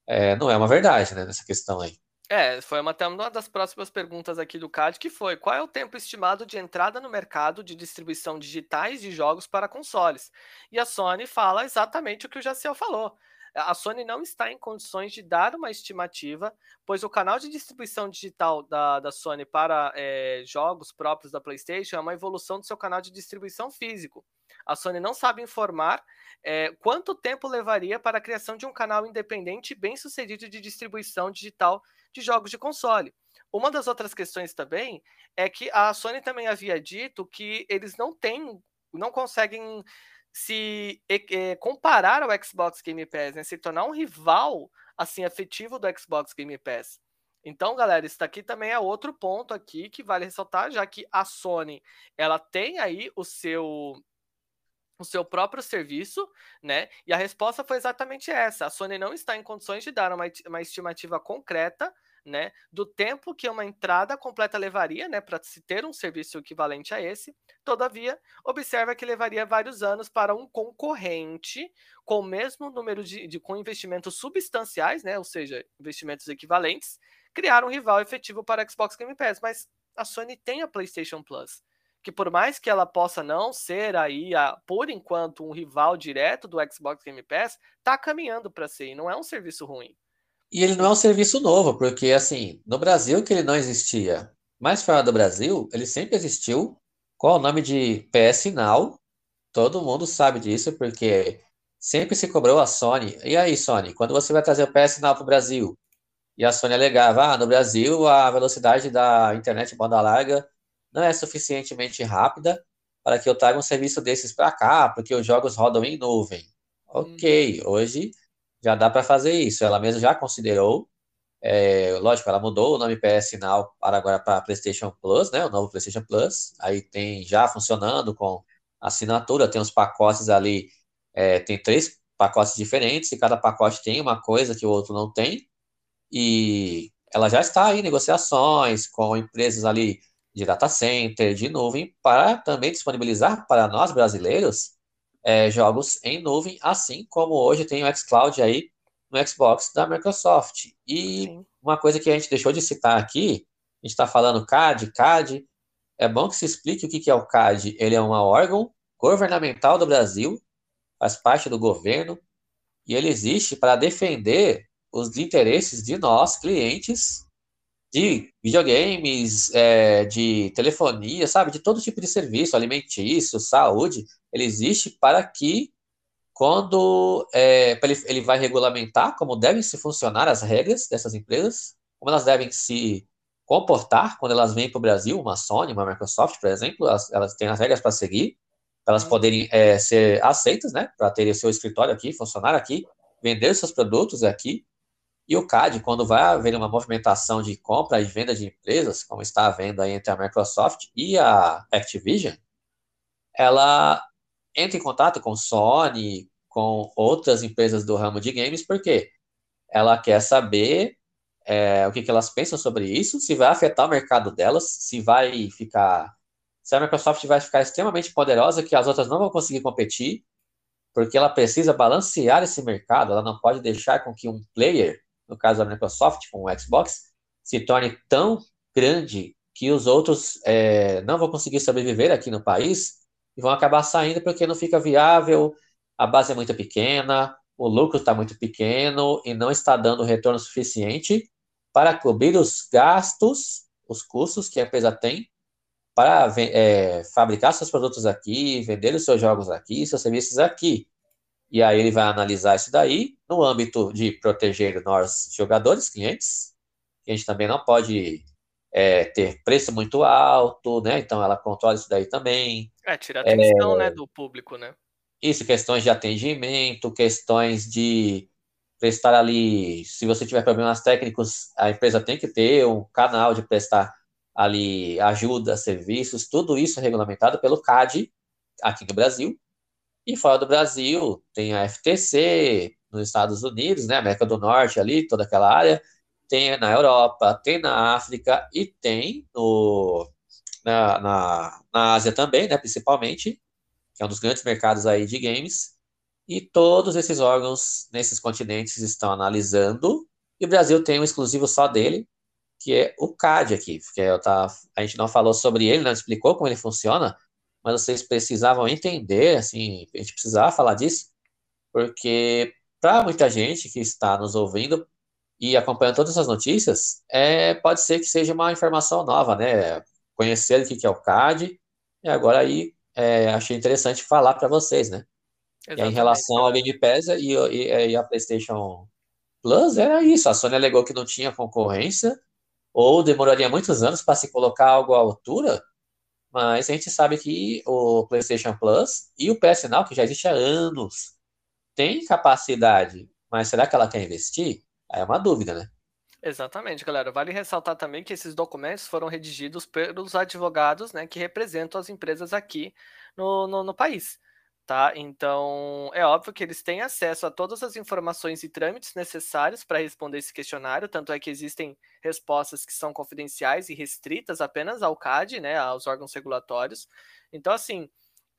é, não é uma verdade, né? Nessa questão aí. É, foi uma, uma das próximas perguntas aqui do CAD, que foi: qual é o tempo estimado de entrada no mercado de distribuição digitais de jogos para consoles? E a Sony fala exatamente o que o Jaciel falou a Sony não está em condições de dar uma estimativa, pois o canal de distribuição digital da, da Sony para é, jogos próprios da PlayStation é uma evolução do seu canal de distribuição físico. A Sony não sabe informar é, quanto tempo levaria para a criação de um canal independente e bem sucedido de distribuição digital de jogos de console. Uma das outras questões também é que a Sony também havia dito que eles não têm, não conseguem se é, comparar ao Xbox Game Pass, né, se tornar um rival assim afetivo do Xbox Game Pass. Então, galera, isso daqui também é outro ponto aqui que vale ressaltar, já que a Sony ela tem aí o seu o seu próprio serviço, né? E a resposta foi exatamente essa. A Sony não está em condições de dar uma, uma estimativa concreta né, do tempo que uma entrada completa levaria, né, para se ter um serviço equivalente a esse. Todavia, observa que levaria vários anos para um concorrente com o mesmo número de, de com investimentos substanciais, né, ou seja, investimentos equivalentes, criar um rival efetivo para a Xbox Game Pass. Mas a Sony tem a PlayStation Plus, que por mais que ela possa não ser aí, a, por enquanto, um rival direto do Xbox Game Pass, está caminhando para ser, e não é um serviço ruim. E ele não é um serviço novo, porque assim, no Brasil que ele não existia, mas fora do Brasil, ele sempre existiu com o nome de PS Now. Todo mundo sabe disso, porque sempre se cobrou a Sony. E aí, Sony, quando você vai trazer o PS Now para o Brasil? E a Sony alegava, ah, no Brasil a velocidade da internet banda larga não é suficientemente rápida para que eu traga um serviço desses para cá, porque os jogos rodam em nuvem. Ok, hum. hoje já dá para fazer isso. Ela mesma já considerou. É, lógico, ela mudou o nome PS Now para agora para PlayStation Plus, né? O novo PlayStation Plus. Aí tem já funcionando com assinatura, tem uns pacotes ali, é, tem três pacotes diferentes e cada pacote tem uma coisa que o outro não tem. E ela já está em negociações com empresas ali de data center, de nuvem, para também disponibilizar para nós brasileiros é, jogos em nuvem, assim como hoje tem o xCloud aí no Xbox da Microsoft. E Sim. uma coisa que a gente deixou de citar aqui, a gente está falando CAD, CAD, é bom que se explique o que é o CAD. Ele é um órgão governamental do Brasil, faz parte do governo, e ele existe para defender os interesses de nós, clientes, de videogames, é, de telefonia, sabe? De todo tipo de serviço, alimentício, saúde. Ele existe para que, quando é, ele, ele vai regulamentar como devem se funcionar as regras dessas empresas, como elas devem se comportar quando elas vêm para o Brasil, uma Sony, uma Microsoft, por exemplo, elas, elas têm as regras para seguir, para elas uhum. poderem é, ser aceitas, né? Para terem o seu escritório aqui, funcionar aqui, vender seus produtos aqui E o CAD, quando vai haver uma movimentação de compra e venda de empresas, como está havendo aí entre a Microsoft e a Activision, ela entra em contato com Sony, com outras empresas do ramo de games, porque ela quer saber é, o que, que elas pensam sobre isso, se vai afetar o mercado delas, se vai ficar. Se a Microsoft vai ficar extremamente poderosa, que as outras não vão conseguir competir, porque ela precisa balancear esse mercado, ela não pode deixar com que um player, no caso da Microsoft, com o Xbox, se torne tão grande que os outros é, não vão conseguir sobreviver aqui no país e vão acabar saindo porque não fica viável, a base é muito pequena, o lucro está muito pequeno e não está dando retorno suficiente para cobrir os gastos, os custos que a empresa tem para é, fabricar seus produtos aqui, vender os seus jogos aqui, seus serviços aqui. E aí ele vai analisar isso daí no âmbito de proteger nós jogadores, clientes, que a gente também não pode é, ter preço muito alto, né? Então ela controla isso daí também. É, tira a atenção, é, né, do público, né? Isso, questões de atendimento, questões de prestar ali, se você tiver problemas técnicos, a empresa tem que ter um canal de prestar ali ajuda, serviços, tudo isso é regulamentado pelo CAD aqui no Brasil. E fora do Brasil, tem a FTC nos Estados Unidos, né, América do Norte ali, toda aquela área, tem na Europa, tem na África e tem no, na, na, na Ásia também, né, principalmente, que é um dos grandes mercados aí de games. E todos esses órgãos nesses continentes estão analisando. E o Brasil tem um exclusivo só dele, que é o CAD aqui. Que eu tá, a gente não falou sobre ele, não explicou como ele funciona, mas vocês precisavam entender, assim, a gente precisava falar disso, porque para muita gente que está nos ouvindo e acompanhando todas essas notícias, é, pode ser que seja uma informação nova, né? Conhecer o que é o CAD, e agora aí é, achei interessante falar para vocês, né? E em relação ao Game Pass e, e, e, a PlayStation Plus, era isso. A Sony alegou que não tinha concorrência, ou demoraria muitos anos para se colocar algo à altura, mas a gente sabe que o PlayStation Plus e o PS Now, que já existe há anos, tem capacidade, mas será que ela quer investir? É uma dúvida, né? Exatamente, galera. Vale ressaltar também que esses documentos foram redigidos pelos advogados né, que representam as empresas aqui no, no, no país tá? Então, é óbvio que eles têm acesso a todas as informações e trâmites necessários para responder esse questionário, tanto é que existem respostas que são confidenciais e restritas apenas ao CAD, né, aos órgãos regulatórios. Então, assim,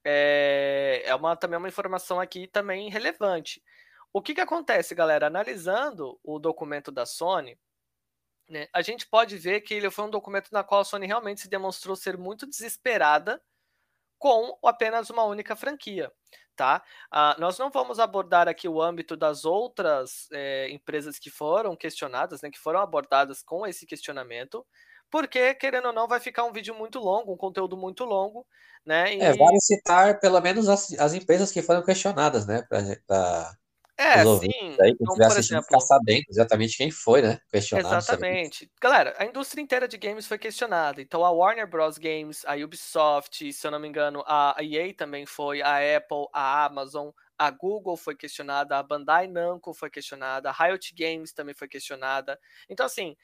é, é uma, também uma informação aqui também relevante. O que, que acontece, galera? Analisando o documento da Sony, né, a gente pode ver que ele foi um documento na qual a Sony realmente se demonstrou ser muito desesperada com apenas uma única franquia, tá? Ah, nós não vamos abordar aqui o âmbito das outras é, empresas que foram questionadas, né, que foram abordadas com esse questionamento, porque, querendo ou não, vai ficar um vídeo muito longo, um conteúdo muito longo, né? E... É, vale citar pelo menos as, as empresas que foram questionadas, né, para é, sim. Aí, quem então, por exemplo, ficar sabendo exatamente quem foi, né? Questionado. Exatamente. Galera, a indústria inteira de games foi questionada. Então, a Warner Bros. Games, a Ubisoft, se eu não me engano, a EA também foi, a Apple, a Amazon, a Google foi questionada, a Bandai Namco foi questionada, a Riot Games também foi questionada. Então, assim,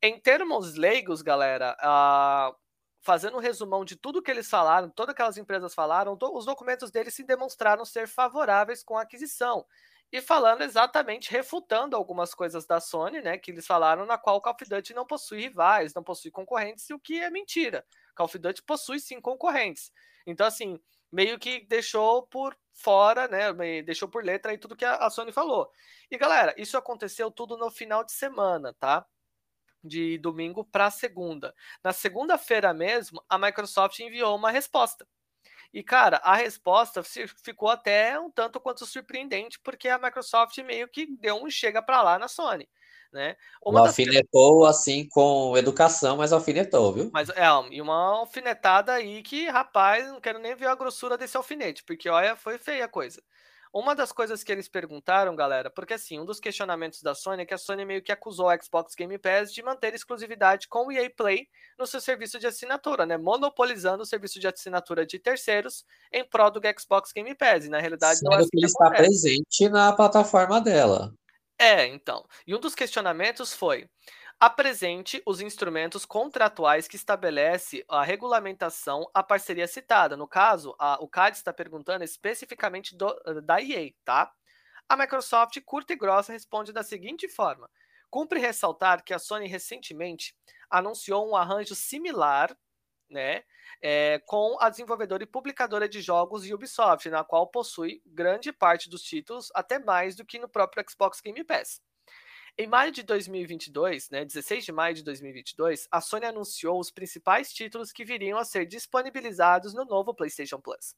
em termos leigos, galera, uh, fazendo um resumão de tudo que eles falaram, todas aquelas empresas falaram, os documentos deles se demonstraram ser favoráveis com a aquisição e falando exatamente, refutando algumas coisas da Sony, né, que eles falaram, na qual o Call of Duty não possui rivais, não possui concorrentes, o que é mentira. Call of Duty possui sim concorrentes. Então, assim, meio que deixou por fora, né, deixou por letra aí tudo que a Sony falou. E galera, isso aconteceu tudo no final de semana, tá? De domingo para segunda. Na segunda-feira mesmo, a Microsoft enviou uma resposta e, cara, a resposta ficou até um tanto quanto surpreendente, porque a Microsoft meio que deu um chega para lá na Sony. Né? Uma das... alfinetou assim com educação, mas alfinetou, viu? Mas é, e uma alfinetada aí que, rapaz, não quero nem ver a grossura desse alfinete, porque olha, foi feia a coisa. Uma das coisas que eles perguntaram, galera, porque assim, um dos questionamentos da Sony é que a Sony meio que acusou a Xbox Game Pass de manter exclusividade com o EA Play no seu serviço de assinatura, né? Monopolizando o serviço de assinatura de terceiros em prol do Xbox Game Pass. E na realidade Sendo não é assim que, ele está presente na plataforma dela. É, então. E um dos questionamentos foi: apresente os instrumentos contratuais que estabelece a regulamentação a parceria citada. No caso, a, o CAD está perguntando especificamente do, da EA, tá? A Microsoft, curta e grossa, responde da seguinte forma: cumpre ressaltar que a Sony recentemente anunciou um arranjo similar, né, é, com a desenvolvedora e publicadora de jogos Ubisoft, na qual possui grande parte dos títulos, até mais do que no próprio Xbox Game Pass. Em maio de 2022, né, 16 de maio de 2022, a Sony anunciou os principais títulos que viriam a ser disponibilizados no novo PlayStation Plus.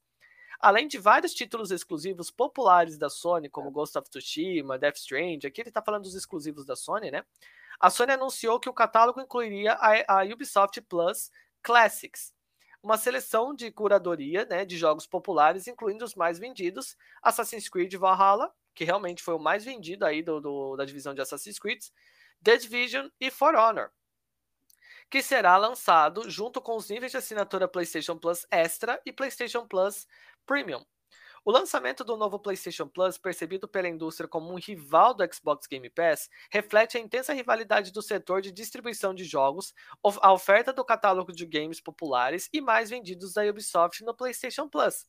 Além de vários títulos exclusivos populares da Sony, como Ghost of Tsushima, Death Stranding, aqui ele está falando dos exclusivos da Sony, né? A Sony anunciou que o catálogo incluiria a, a Ubisoft Plus Classics, uma seleção de curadoria né, de jogos populares, incluindo os mais vendidos, Assassin's Creed Valhalla, que realmente foi o mais vendido aí do, do, da divisão de Assassin's Creed, The Division e For Honor, que será lançado junto com os níveis de assinatura PlayStation Plus Extra e PlayStation Plus Premium. O lançamento do novo PlayStation Plus, percebido pela indústria como um rival do Xbox Game Pass, reflete a intensa rivalidade do setor de distribuição de jogos, a oferta do catálogo de games populares e mais vendidos da Ubisoft no PlayStation Plus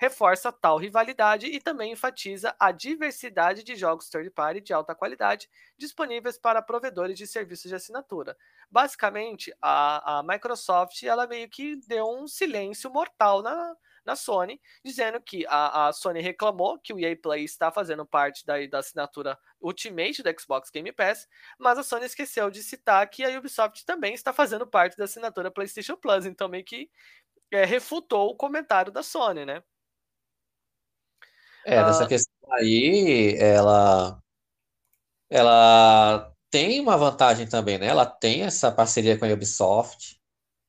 reforça tal rivalidade e também enfatiza a diversidade de jogos third-party de alta qualidade disponíveis para provedores de serviços de assinatura. Basicamente, a, a Microsoft ela meio que deu um silêncio mortal na, na Sony, dizendo que a, a, Sony reclamou que o EA Play está fazendo parte da, da assinatura Ultimate do Xbox Game Pass, mas a Sony esqueceu de citar que a Ubisoft também está fazendo parte da assinatura PlayStation Plus, então meio que é, refutou o comentário da Sony, né? É, dessa ah. questão aí, ela, ela tem uma vantagem também, né? Ela tem essa parceria com a Ubisoft,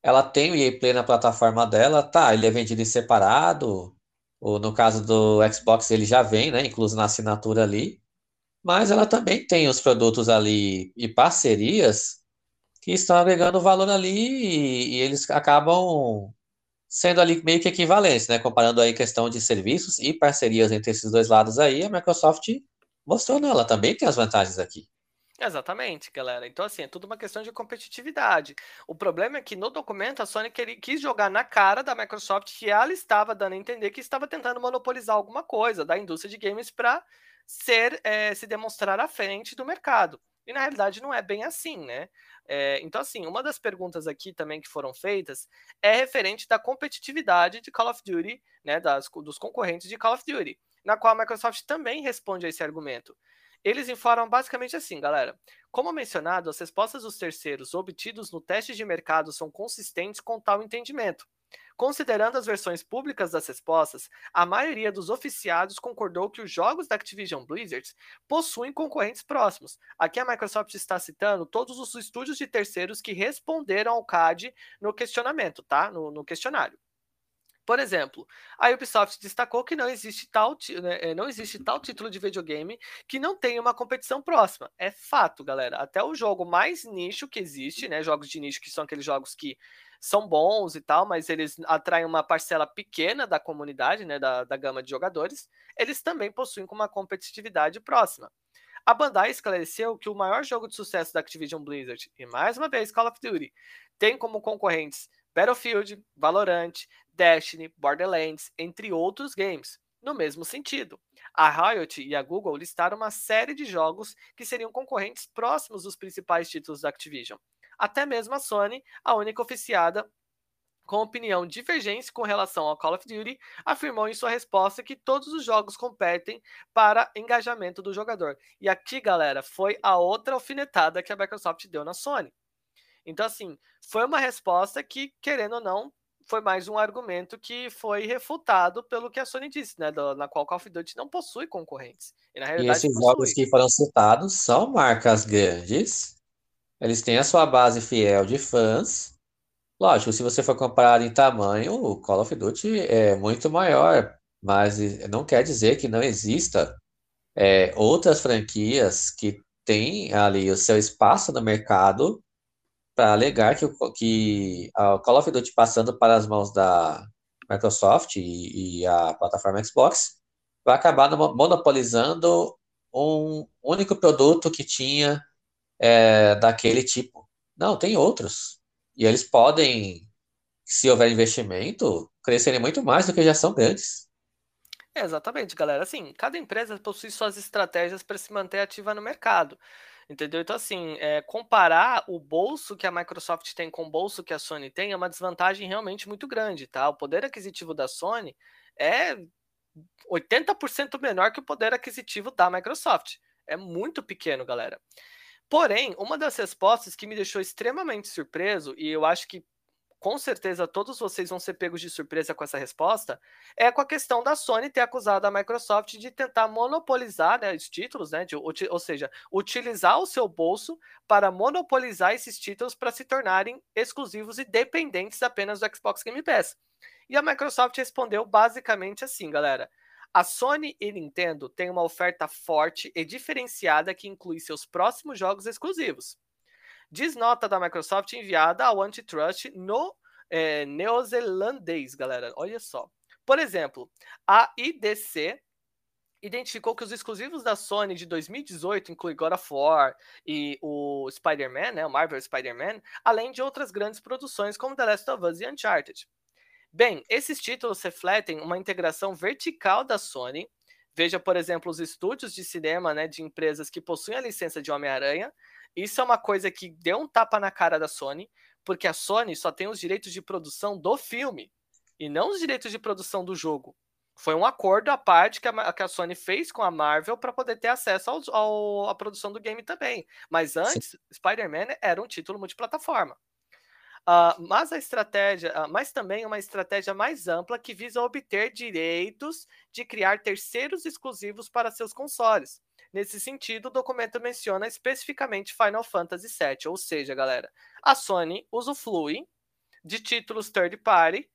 ela tem o EA Play na plataforma dela, tá, ele é vendido em separado, ou no caso do Xbox ele já vem, né, incluso na assinatura ali, mas ela também tem os produtos ali e parcerias que estão agregando valor ali e, e eles acabam sendo ali meio que equivalentes, né? Comparando aí questão de serviços e parcerias entre esses dois lados aí, a Microsoft mostrou não, ela também tem as vantagens aqui. Exatamente, galera. Então, assim, é tudo uma questão de competitividade. O problema é que no documento a Sony quis jogar na cara da Microsoft que ela estava dando a entender que estava tentando monopolizar alguma coisa da indústria de games para ser é, se demonstrar à frente do mercado. E na realidade não é bem assim, né? É, então, assim, uma das perguntas aqui também que foram feitas é referente da competitividade de Call of Duty, né, das, dos concorrentes de Call of Duty, na qual a Microsoft também responde a esse argumento. Eles informam basicamente assim, galera. Como mencionado, as respostas dos terceiros obtidos no teste de mercado são consistentes com tal entendimento. Considerando as versões públicas das respostas, a maioria dos oficiados concordou que os jogos da Activision Blizzard possuem concorrentes próximos. Aqui a Microsoft está citando todos os estúdios de terceiros que responderam ao CAD no questionamento, tá? No, no questionário. Por exemplo, a Ubisoft destacou que não existe, tal, né, é, não existe tal título de videogame que não tenha uma competição próxima. É fato, galera. Até o jogo mais nicho que existe, né? Jogos de nicho que são aqueles jogos que são bons e tal, mas eles atraem uma parcela pequena da comunidade, né, da, da gama de jogadores, eles também possuem uma competitividade próxima. A Bandai esclareceu que o maior jogo de sucesso da Activision Blizzard, e mais uma vez Call of Duty, tem como concorrentes Battlefield, Valorant, Destiny, Borderlands, entre outros games. No mesmo sentido, a Riot e a Google listaram uma série de jogos que seriam concorrentes próximos dos principais títulos da Activision, até mesmo a Sony, a única oficiada com opinião divergente com relação ao Call of Duty, afirmou em sua resposta que todos os jogos competem para engajamento do jogador. E aqui, galera, foi a outra alfinetada que a Microsoft deu na Sony. Então, assim, foi uma resposta que, querendo ou não, foi mais um argumento que foi refutado pelo que a Sony disse, né? Do, na qual Call of Duty não possui concorrentes. E, na realidade, e esses possui. jogos que foram citados são marcas grandes eles têm a sua base fiel de fãs. Lógico, se você for comparar em tamanho, o Call of Duty é muito maior, mas não quer dizer que não exista é, outras franquias que têm ali o seu espaço no mercado para alegar que, o, que a Call of Duty passando para as mãos da Microsoft e, e a plataforma Xbox vai acabar monopolizando um único produto que tinha é, daquele tipo. Não, tem outros. E eles podem, se houver investimento, crescerem muito mais do que já são grandes. É, exatamente, galera. Assim, cada empresa possui suas estratégias para se manter ativa no mercado. Entendeu? Então, assim, é, comparar o bolso que a Microsoft tem com o bolso que a Sony tem é uma desvantagem realmente muito grande, tá? O poder aquisitivo da Sony é 80% menor que o poder aquisitivo da Microsoft. É muito pequeno, galera. Porém, uma das respostas que me deixou extremamente surpreso, e eu acho que com certeza todos vocês vão ser pegos de surpresa com essa resposta, é com a questão da Sony ter acusado a Microsoft de tentar monopolizar né, os títulos, né, de, ou seja, utilizar o seu bolso para monopolizar esses títulos para se tornarem exclusivos e dependentes apenas do Xbox Game Pass. E a Microsoft respondeu basicamente assim, galera. A Sony e Nintendo têm uma oferta forte e diferenciada que inclui seus próximos jogos exclusivos. Diz nota da Microsoft enviada ao antitrust no é, neozelandês, galera. Olha só. Por exemplo, a IDC identificou que os exclusivos da Sony de 2018 incluem God of War e o Spider-Man, né, o Marvel Spider-Man, além de outras grandes produções como The Last of Us e Uncharted. Bem, esses títulos refletem uma integração vertical da Sony. Veja, por exemplo, os estúdios de cinema né, de empresas que possuem a licença de Homem-Aranha, isso é uma coisa que deu um tapa na cara da Sony, porque a Sony só tem os direitos de produção do filme e não os direitos de produção do jogo. Foi um acordo à parte que a, que a Sony fez com a Marvel para poder ter acesso ao, ao, à produção do game também. Mas antes, Spider-Man era um título multiplataforma. Uh, mas a estratégia, uh, mas também uma estratégia mais ampla que visa obter direitos de criar terceiros exclusivos para seus consoles. Nesse sentido, o documento menciona especificamente Final Fantasy VII, ou seja, galera, a Sony usufrui de títulos third party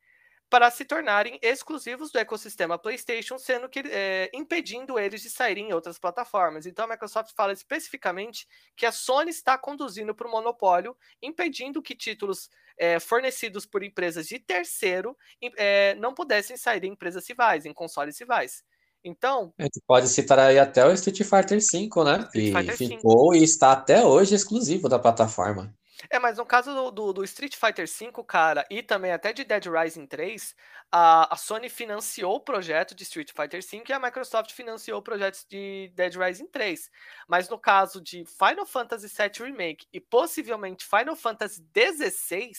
para se tornarem exclusivos do ecossistema PlayStation, sendo que é, impedindo eles de saírem em outras plataformas. Então a Microsoft fala especificamente que a Sony está conduzindo para o monopólio, impedindo que títulos é, fornecidos por empresas de terceiro é, não pudessem sair em empresas rivais, em consoles rivais. Então. A gente pode citar aí até o Street Fighter V, né? Que ficou 5. e está até hoje exclusivo da plataforma. É, mas no caso do, do, do, Street Fighter V, cara, e também até de Dead Rising 3, a, a Sony financiou o projeto de Street Fighter V e a Microsoft financiou o projeto de Dead Rising 3. Mas no caso de Final Fantasy VII Remake e possivelmente Final Fantasy XVI,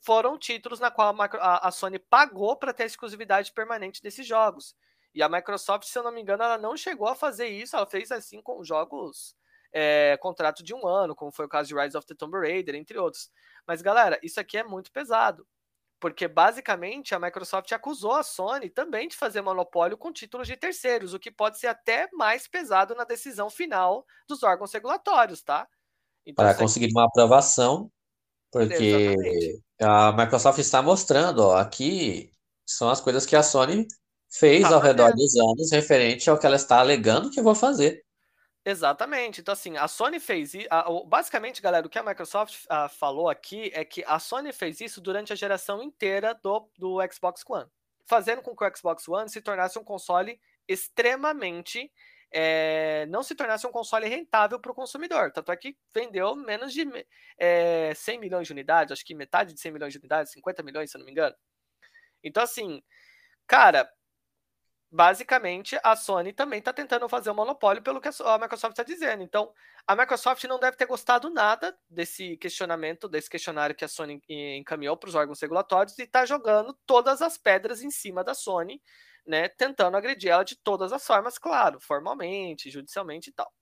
foram títulos na qual a, a Sony pagou para ter a exclusividade permanente desses jogos. E a Microsoft, se eu não me engano, ela não chegou a fazer isso, ela fez assim com jogos é, contrato de um ano, como foi o caso de Rise of the Tomb Raider, entre outros. Mas, galera, isso aqui é muito pesado. Porque basicamente a Microsoft acusou a Sony também de fazer monopólio com títulos de terceiros, o que pode ser até mais pesado na decisão final dos órgãos regulatórios, tá? Então, Para conseguir aqui... uma aprovação, porque Exatamente. a Microsoft está mostrando, ó, aqui são as coisas que a Sony fez tá ao redor dos anos referente ao que ela está alegando que vou fazer. Exatamente. Então, assim, a Sony fez isso. Basicamente, galera, o que a Microsoft uh, falou aqui é que a Sony fez isso durante a geração inteira do, do Xbox One, fazendo com que o Xbox One se tornasse um console extremamente. É, não se tornasse um console rentável para o consumidor. Tanto é que vendeu menos de é, 100 milhões de unidades, acho que metade de 100 milhões de unidades, 50 milhões, se eu não me engano. Então, assim, cara, basicamente a Sony também está tentando fazer um monopólio pelo que a Microsoft está dizendo. Então, a Microsoft não deve ter gostado nada desse questionamento, desse questionário que a Sony encaminhou para os órgãos regulatórios e está jogando todas as pedras em cima da Sony, né, tentando agredir ela de todas as formas, claro, formalmente, judicialmente e tal.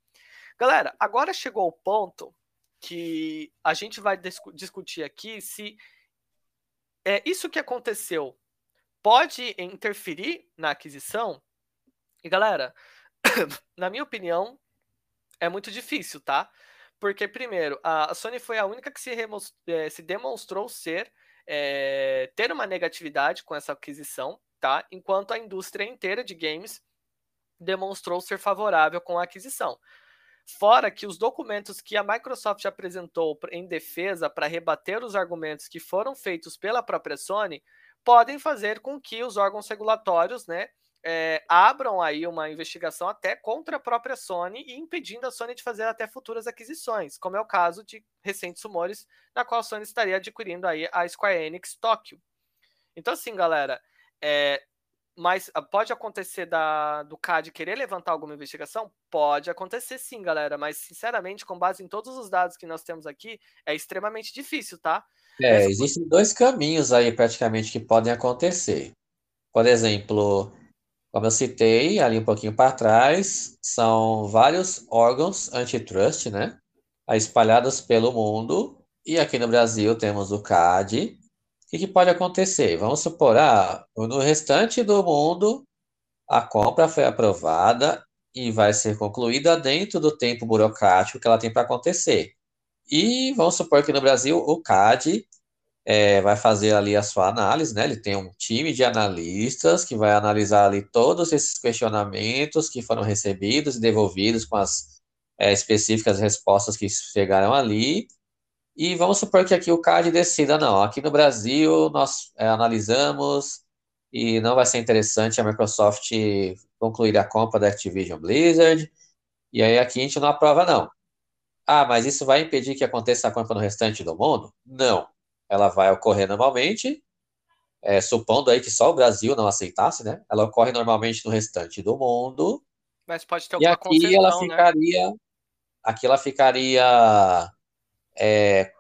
Galera, agora chegou o ponto que a gente vai discutir aqui se é isso que aconteceu pode interferir na aquisição. E galera, na minha opinião, é muito difícil, tá? Porque, primeiro, a Sony foi a única que se, é, se demonstrou ser é, ter uma negatividade com essa aquisição, tá? Enquanto a indústria inteira de games demonstrou ser favorável com a aquisição. Fora que os documentos que a Microsoft apresentou em defesa para rebater os argumentos que foram feitos pela própria Sony podem fazer com que os órgãos regulatórios, né, é, abram aí uma investigação até contra a própria Sony e impedindo a Sony de fazer até futuras aquisições, como é o caso de recentes rumores na qual a Sony estaria adquirindo aí a Square Enix Tóquio. Então, assim, galera, é, mas ah, pode acontecer da, do CAD querer levantar alguma investigação? Pode acontecer sim, galera, mas sinceramente, com base em todos os dados que nós temos aqui, é extremamente difícil, tá? É, Essa... existem dois caminhos aí praticamente que podem acontecer. Por exemplo, como eu citei ali um pouquinho para trás, são vários órgãos antitrust, né? Espalhados pelo mundo. E aqui no Brasil temos o CAD, o que, que pode acontecer? Vamos supor, ah, no restante do mundo, a compra foi aprovada e vai ser concluída dentro do tempo burocrático que ela tem para acontecer. E vamos supor que no Brasil o CAD é, vai fazer ali a sua análise, né? Ele tem um time de analistas que vai analisar ali todos esses questionamentos que foram recebidos e devolvidos com as é, específicas respostas que chegaram ali e vamos supor que aqui o CAD decida, não, aqui no Brasil nós é, analisamos e não vai ser interessante a Microsoft concluir a compra da Activision Blizzard, e aí aqui a gente não aprova, não. Ah, mas isso vai impedir que aconteça a compra no restante do mundo? Não. Ela vai ocorrer normalmente, é, supondo aí que só o Brasil não aceitasse, né? Ela ocorre normalmente no restante do mundo. Mas pode ter alguma e aqui ela né? ficaria, né? aqui ela ficaria é,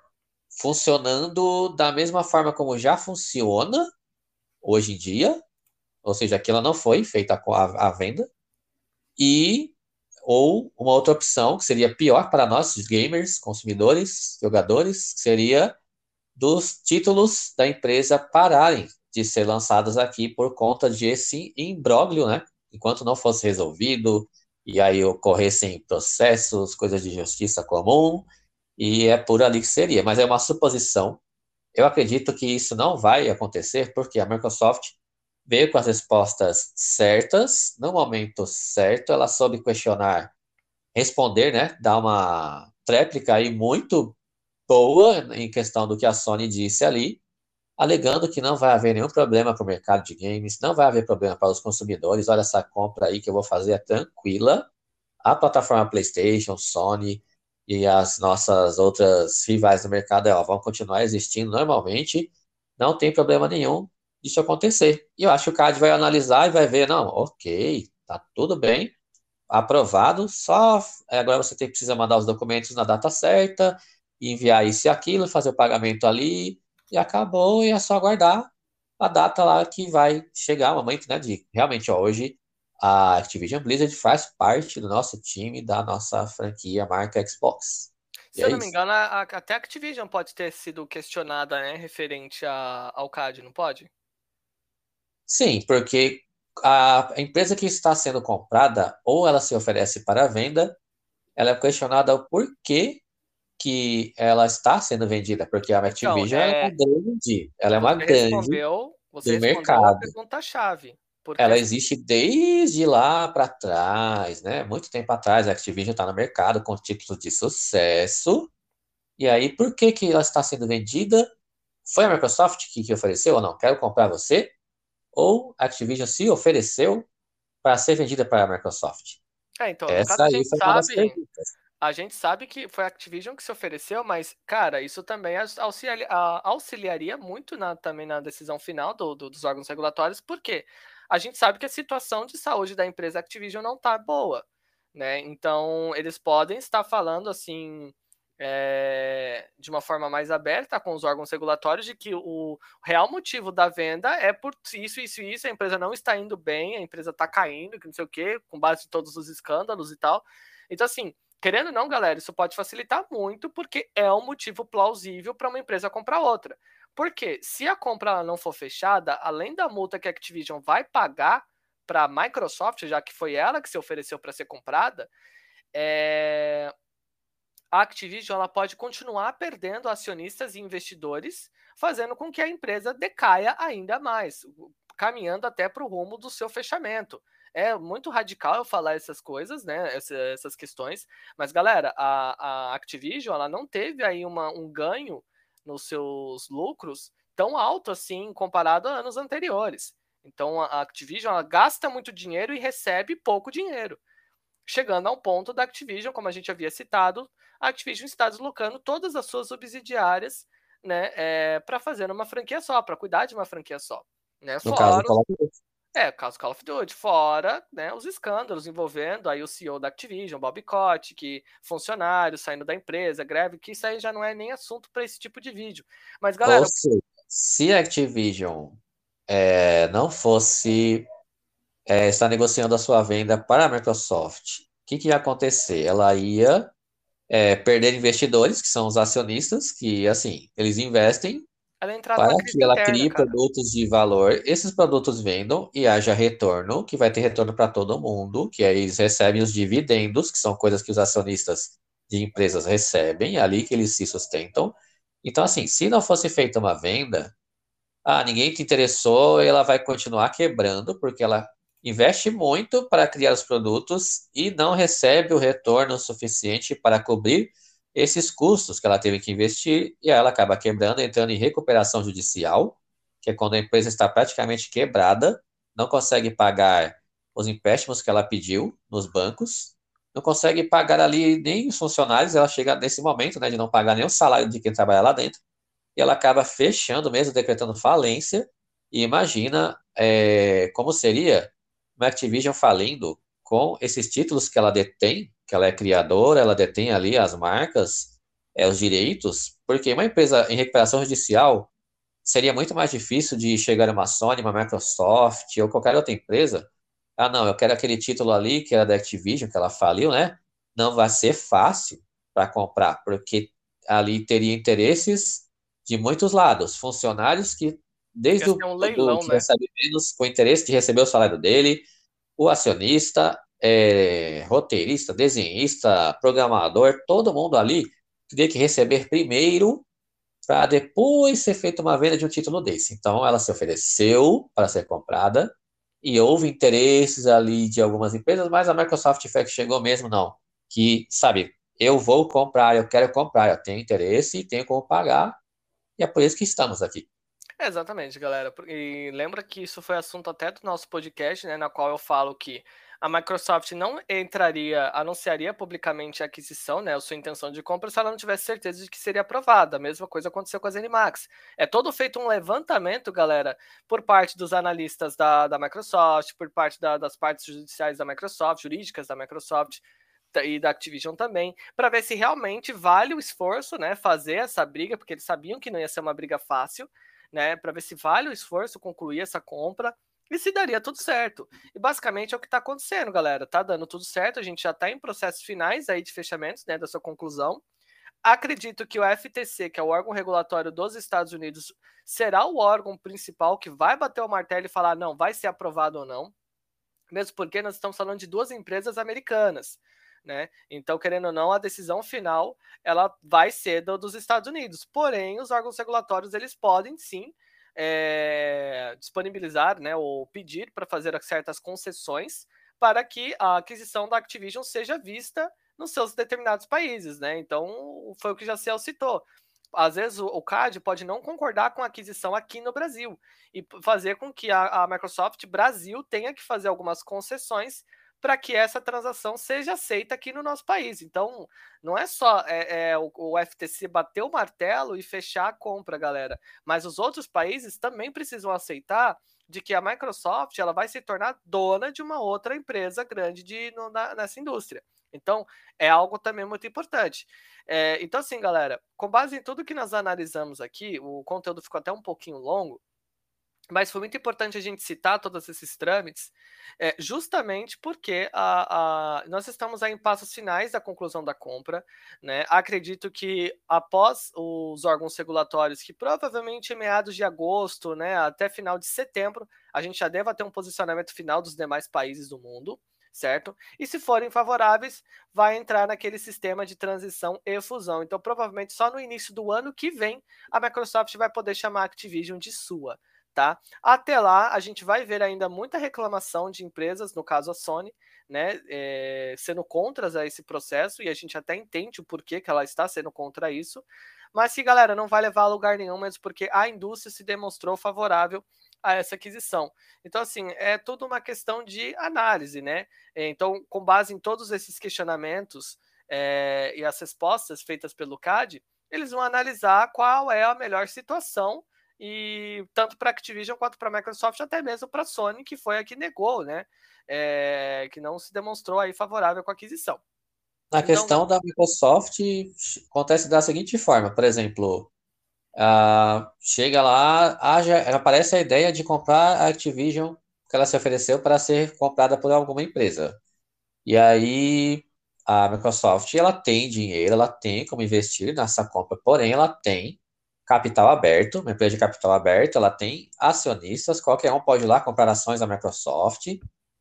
funcionando da mesma forma como já funciona hoje em dia, ou seja, aquilo não foi feita a, a venda, e ou uma outra opção que seria pior para nós, gamers, consumidores, jogadores, seria dos títulos da empresa pararem de ser lançados aqui por conta de esse imbróglio, né? Enquanto não fosse resolvido, e aí ocorressem processos, coisas de justiça comum, e é por ali que seria, mas é uma suposição. Eu acredito que isso não vai acontecer porque a Microsoft veio com as respostas certas, no momento certo, ela soube questionar, responder, né? Dar uma tréplica aí muito boa em questão do que a Sony disse ali, alegando que não vai haver nenhum problema para o mercado de games, não vai haver problema para os consumidores. Olha essa compra aí que eu vou fazer é tranquila. A plataforma PlayStation, Sony, e as nossas outras rivais no mercado ó, vão continuar existindo normalmente, não tem problema nenhum disso acontecer. E eu acho que o CAD vai analisar e vai ver, não, ok, tá tudo bem, aprovado, só é, agora você tem, precisa mandar os documentos na data certa, enviar isso e aquilo, fazer o pagamento ali, e acabou, e é só aguardar a data lá que vai chegar, o momento, né, de realmente, ó, hoje a Activision Blizzard faz parte do nosso time, da nossa franquia marca Xbox. Se eu é não me engano, a, até a Activision pode ter sido questionada, né, referente a, ao CAD, não pode? Sim, porque a empresa que está sendo comprada, ou ela se oferece para venda, ela é questionada o porquê que ela está sendo vendida, porque a Activision então, é, é uma grande, ela é uma grande respondeu, você do mercado. Pergunta-chave. Porque... Ela existe desde lá para trás, né? Muito tempo atrás, a Activision está no mercado com títulos de sucesso. E aí, por que, que ela está sendo vendida? Foi a Microsoft que, que ofereceu ou não? Quero comprar você? Ou a Activision se ofereceu para ser vendida para a Microsoft? É, então, Essa aí foi uma sabe, A gente sabe que foi a Activision que se ofereceu, mas, cara, isso também auxiliaria muito na, também na decisão final do, do, dos órgãos regulatórios, por quê? a gente sabe que a situação de saúde da empresa Activision não está boa, né? Então eles podem estar falando assim é, de uma forma mais aberta com os órgãos regulatórios de que o real motivo da venda é por isso, isso e isso, a empresa não está indo bem, a empresa está caindo, que não sei o quê, com base em todos os escândalos e tal. Então, assim, querendo ou não, galera, isso pode facilitar muito, porque é um motivo plausível para uma empresa comprar outra. Porque se a compra não for fechada, além da multa que a Activision vai pagar para a Microsoft, já que foi ela que se ofereceu para ser comprada, é... a Activision ela pode continuar perdendo acionistas e investidores, fazendo com que a empresa decaia ainda mais, caminhando até para o rumo do seu fechamento. É muito radical eu falar essas coisas, né? essas questões, mas galera, a, a Activision ela não teve aí uma, um ganho nos seus lucros tão alto assim comparado a anos anteriores. Então a Activision ela gasta muito dinheiro e recebe pouco dinheiro. Chegando ao ponto da Activision, como a gente havia citado, a Activision está deslocando todas as suas subsidiárias né, é, para fazer uma franquia só, para cuidar de uma franquia só. Né? No Fora caso, os... É, caso Call of Duty, fora né, os escândalos envolvendo aí o CEO da Activision, Bob Kotick, funcionários saindo da empresa, greve, que isso aí já não é nem assunto para esse tipo de vídeo. Mas, galera. Ou seja, se a Activision é, não fosse é, estar negociando a sua venda para a Microsoft, o que, que ia acontecer? Ela ia é, perder investidores, que são os acionistas, que, assim, eles investem para que ela crie cara. produtos de valor, esses produtos vendam e haja retorno, que vai ter retorno para todo mundo, que aí eles recebem os dividendos, que são coisas que os acionistas de empresas recebem, é ali que eles se sustentam. Então, assim, se não fosse feita uma venda, ah, ninguém te interessou, ela vai continuar quebrando, porque ela investe muito para criar os produtos e não recebe o retorno suficiente para cobrir esses custos que ela teve que investir e ela acaba quebrando, entrando em recuperação judicial, que é quando a empresa está praticamente quebrada, não consegue pagar os empréstimos que ela pediu nos bancos, não consegue pagar ali nem os funcionários, ela chega nesse momento né, de não pagar nem o salário de quem trabalha lá dentro, e ela acaba fechando mesmo, decretando falência, e imagina é, como seria uma Activision falindo com esses títulos que ela detém, que ela é criadora, ela detém ali as marcas, é, os direitos, porque uma empresa em recuperação judicial seria muito mais difícil de chegar uma Sony, uma Microsoft ou qualquer outra empresa. Ah, não, eu quero aquele título ali que era da Activision, que ela faliu, né? Não vai ser fácil para comprar, porque ali teria interesses de muitos lados. Funcionários que, desde o um leilão, né? recebe menos, com interesse de receber o salário dele, o acionista, é, roteirista, desenhista, programador, todo mundo ali teria que receber primeiro para depois ser feita uma venda de um título desse. Então, ela se ofereceu para ser comprada e houve interesses ali de algumas empresas, mas a Microsoft foi que chegou mesmo, não. Que, sabe, eu vou comprar, eu quero comprar, eu tenho interesse e tenho como pagar, e é por isso que estamos aqui. Exatamente, galera. E lembra que isso foi assunto até do nosso podcast, né, na qual eu falo que a Microsoft não entraria, anunciaria publicamente a aquisição, né, a sua intenção de compra, se ela não tivesse certeza de que seria aprovada. A mesma coisa aconteceu com a ZeniMax. É todo feito um levantamento, galera, por parte dos analistas da, da Microsoft, por parte da, das partes judiciais da Microsoft, jurídicas da Microsoft, e da Activision também, para ver se realmente vale o esforço, né, fazer essa briga, porque eles sabiam que não ia ser uma briga fácil, né, para ver se vale o esforço concluir essa compra e se daria tudo certo. E basicamente é o que está acontecendo, galera. Tá dando tudo certo, a gente já está em processos finais aí de fechamentos, né, da sua conclusão. Acredito que o FTC, que é o órgão regulatório dos Estados Unidos, será o órgão principal que vai bater o martelo e falar não, vai ser aprovado ou não. Mesmo porque nós estamos falando de duas empresas americanas, né? Então, querendo ou não, a decisão final ela vai ser do, dos Estados Unidos. Porém, os órgãos regulatórios eles podem sim é, disponibilizar, né, ou pedir para fazer certas concessões para que a aquisição da Activision seja vista nos seus determinados países, né? Então, foi o que já se citou. Às vezes o CAD pode não concordar com a aquisição aqui no Brasil e fazer com que a, a Microsoft Brasil tenha que fazer algumas concessões para que essa transação seja aceita aqui no nosso país. Então, não é só é, é, o, o, FTC bater o martelo e fechar a compra, galera, mas os outros países também precisam aceitar de que a Microsoft ela vai se tornar dona de uma outra empresa grande de, no, na, nessa indústria. Então, é algo também muito importante. É, então, assim, galera, com base em tudo que nós analisamos aqui, o conteúdo ficou até um pouquinho longo, mas foi muito importante a gente citar todos esses trâmites, é, justamente porque a, a, nós estamos em passos finais da conclusão da compra. Né? Acredito que após os órgãos regulatórios, que provavelmente em meados de agosto, né, até final de setembro, a gente já deva ter um posicionamento final dos demais países do mundo certo? E se forem favoráveis, vai entrar naquele sistema de transição e fusão. Então, provavelmente só no início do ano que vem a Microsoft vai poder chamar a Activision de sua tá? Até lá, a gente vai ver ainda muita reclamação de empresas, no caso a Sony, né, é, sendo contras a esse processo, e a gente até entende o porquê que ela está sendo contra isso, mas que, galera, não vai levar a lugar nenhum, mesmo porque a indústria se demonstrou favorável a essa aquisição. Então, assim, é tudo uma questão de análise, né? Então, com base em todos esses questionamentos é, e as respostas feitas pelo CAD, eles vão analisar qual é a melhor situação e tanto para a Activision quanto para a Microsoft, até mesmo para a Sony, que foi a que negou, né? É, que não se demonstrou aí favorável com a aquisição. Na então, questão da Microsoft, acontece da seguinte forma, por exemplo, uh, chega lá, haja, aparece a ideia de comprar a Activision que ela se ofereceu para ser comprada por alguma empresa. E aí a Microsoft ela tem dinheiro, ela tem como investir nessa compra, porém ela tem capital aberto, uma empresa de capital aberto, ela tem acionistas, qualquer um pode ir lá comprar ações da Microsoft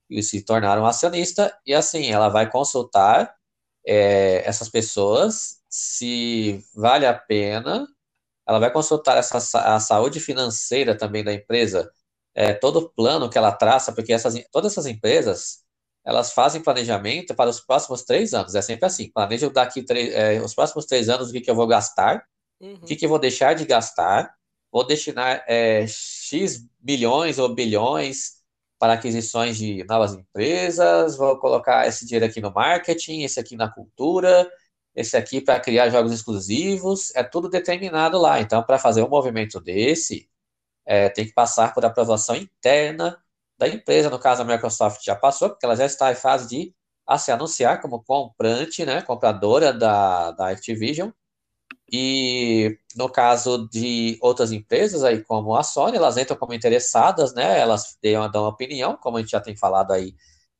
e se tornar um acionista, e assim, ela vai consultar é, essas pessoas se vale a pena, ela vai consultar essa, a saúde financeira também da empresa, é, todo o plano que ela traça, porque essas, todas essas empresas, elas fazem planejamento para os próximos três anos, é sempre assim, planeja daqui três, é, os próximos três anos o que, que eu vou gastar, Uhum. O que, que eu vou deixar de gastar? Vou destinar é, X bilhões ou bilhões para aquisições de novas empresas, vou colocar esse dinheiro aqui no marketing, esse aqui na cultura, esse aqui para criar jogos exclusivos, é tudo determinado lá. Então, para fazer um movimento desse, é, tem que passar por aprovação interna da empresa. No caso, a Microsoft já passou, porque ela já está em fase de a se anunciar como comprante, né, compradora da, da Activision. E no caso de outras empresas, aí como a Sony, elas entram como interessadas, né? Elas dão, dão opinião, como a gente já tem falado aí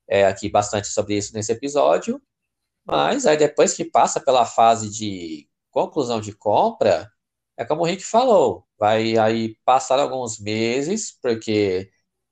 é, aqui bastante sobre isso nesse episódio. Mas aí depois que passa pela fase de conclusão de compra, é como o Rick falou, vai aí passar alguns meses, porque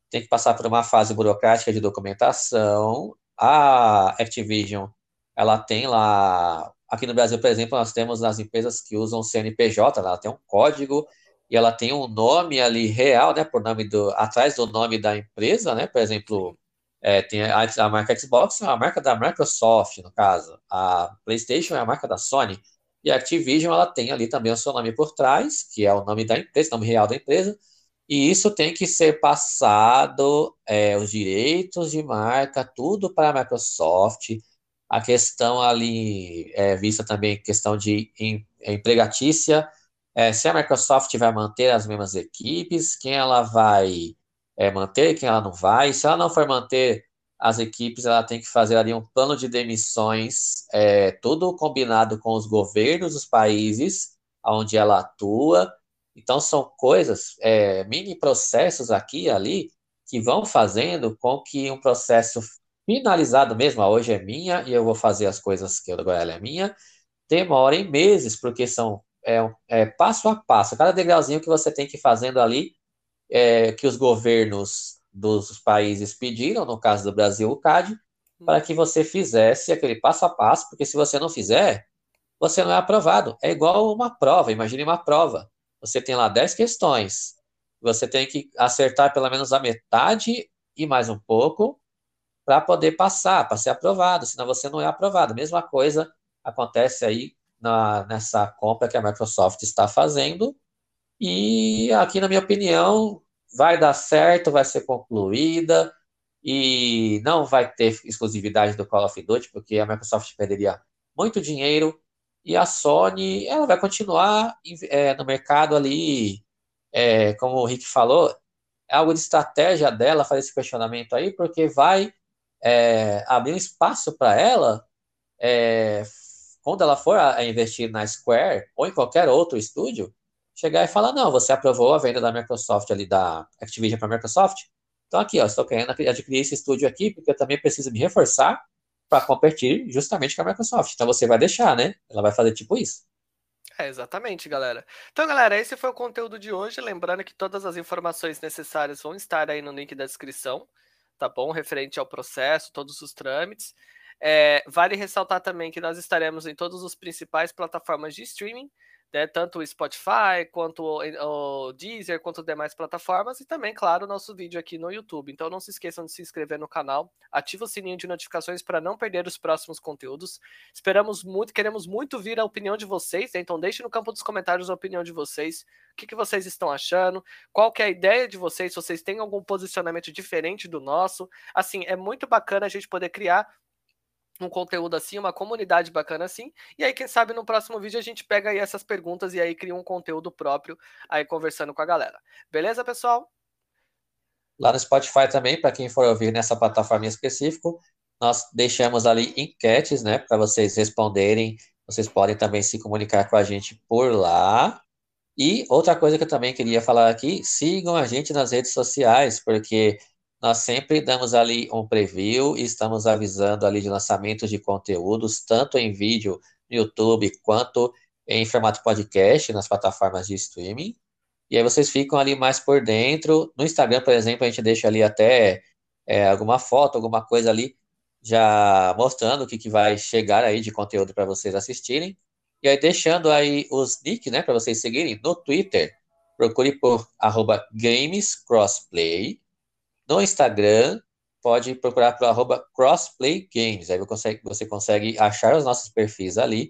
tem que passar por uma fase burocrática de documentação. A Activision, ela tem lá Aqui no Brasil, por exemplo, nós temos as empresas que usam CNPJ, ela tem um código e ela tem um nome ali real, né, por nome do, atrás do nome da empresa, né, por exemplo, é, tem a, a, marca Xbox, é a marca da Microsoft, no caso, a PlayStation é a marca da Sony, e a Activision, ela tem ali também o seu nome por trás, que é o nome da empresa, nome real da empresa, e isso tem que ser passado, é, os direitos de marca, tudo para a Microsoft, a questão ali é vista também questão de empregatícia, é, se a Microsoft vai manter as mesmas equipes, quem ela vai é, manter, quem ela não vai. Se ela não for manter as equipes, ela tem que fazer ali um plano de demissões, é, tudo combinado com os governos dos países onde ela atua. Então, são coisas, é, mini processos aqui e ali, que vão fazendo com que um processo finalizado mesmo, a hoje é minha e eu vou fazer as coisas que agora ela é minha, demora em meses, porque são é, é, passo a passo, cada degrauzinho que você tem que ir fazendo ali, é, que os governos dos países pediram, no caso do Brasil, o CAD, para que você fizesse aquele passo a passo, porque se você não fizer, você não é aprovado. É igual uma prova, imagine uma prova. Você tem lá 10 questões, você tem que acertar pelo menos a metade e mais um pouco, para poder passar, para ser aprovado, senão você não é aprovado. Mesma coisa acontece aí na, nessa compra que a Microsoft está fazendo. E aqui, na minha opinião, vai dar certo, vai ser concluída e não vai ter exclusividade do Call of Duty, porque a Microsoft perderia muito dinheiro e a Sony ela vai continuar é, no mercado ali, é, como o Rick falou, é algo de estratégia dela fazer esse questionamento aí, porque vai é, abrir um espaço para ela, é, quando ela for a, a, investir na Square ou em qualquer outro estúdio, chegar e falar: não, você aprovou a venda da Microsoft ali, da Activision para a Microsoft. Então, aqui, ó, estou querendo adquirir esse estúdio aqui, porque eu também preciso me reforçar para competir justamente com a Microsoft. Então, você vai deixar, né? Ela vai fazer tipo isso. É, exatamente, galera. Então, galera, esse foi o conteúdo de hoje. Lembrando que todas as informações necessárias vão estar aí no link da descrição tá bom? Referente ao processo, todos os trâmites. É, vale ressaltar também que nós estaremos em todas as principais plataformas de streaming, né, tanto o Spotify, quanto o, Deezer, quanto demais plataformas, e também, claro, o nosso vídeo aqui no YouTube. Então não se esqueçam de se inscrever no canal, ativa o sininho de notificações para não perder os próximos conteúdos. Esperamos muito, queremos muito vir a opinião de vocês, né? então deixe no campo dos comentários a opinião de vocês, o que, que vocês estão achando, qual que é a ideia de vocês, se vocês têm algum posicionamento diferente do nosso. Assim, é muito bacana a gente poder criar um conteúdo assim, uma comunidade bacana assim. E aí, quem sabe no próximo vídeo a gente pega aí essas perguntas e aí cria um conteúdo próprio aí conversando com a galera. Beleza, pessoal? Lá no Spotify também, para quem for ouvir nessa plataforma em específico, nós deixamos ali enquetes, né, para vocês responderem. Vocês podem também se comunicar com a gente por lá. E outra coisa que eu também queria falar aqui, sigam a gente nas redes sociais, porque nós sempre damos ali um preview e estamos avisando ali de lançamentos de conteúdos, tanto em vídeo no YouTube quanto em formato podcast nas plataformas de streaming. E aí vocês ficam ali mais por dentro. No Instagram, por exemplo, a gente deixa ali até é, alguma foto, alguma coisa ali, já mostrando o que, que vai chegar aí de conteúdo para vocês assistirem. E aí deixando aí os links, né, para vocês seguirem no Twitter. Procure por arroba gamescrossplay no Instagram, pode procurar pelo arroba crossplaygames. Aí você consegue, achar os nossos perfis ali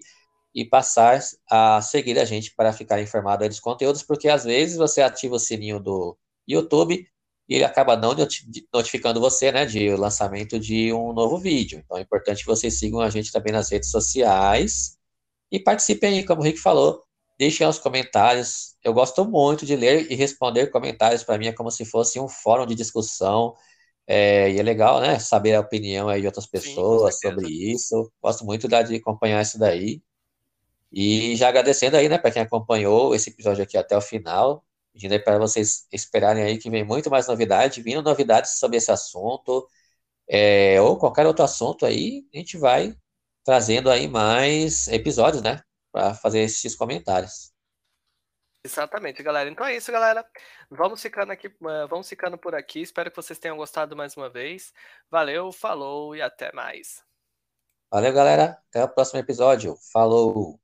e passar a seguir a gente para ficar informado dos conteúdos, porque às vezes você ativa o sininho do YouTube e ele acaba não notificando você, né, de lançamento de um novo vídeo. Então é importante que vocês sigam a gente também nas redes sociais e participem aí, como o Rick falou, Deixem os comentários. Eu gosto muito de ler e responder comentários. Para mim é como se fosse um fórum de discussão. É, e é legal, né? Saber a opinião aí de outras pessoas Sim, sobre isso. Gosto muito de acompanhar isso daí. E já agradecendo aí, né, para quem acompanhou esse episódio aqui até o final. Pedindo aí para vocês esperarem aí que vem muito mais novidade, vindo novidades sobre esse assunto, é, ou qualquer outro assunto aí, a gente vai trazendo aí mais episódios, né? Para fazer esses comentários. Exatamente, galera. Então é isso, galera. Vamos ficando aqui, eh, vamos ficando por aqui. Espero que vocês tenham gostado mais uma vez. Valeu, falou e até mais. Valeu, galera. Até o próximo episódio. Falou.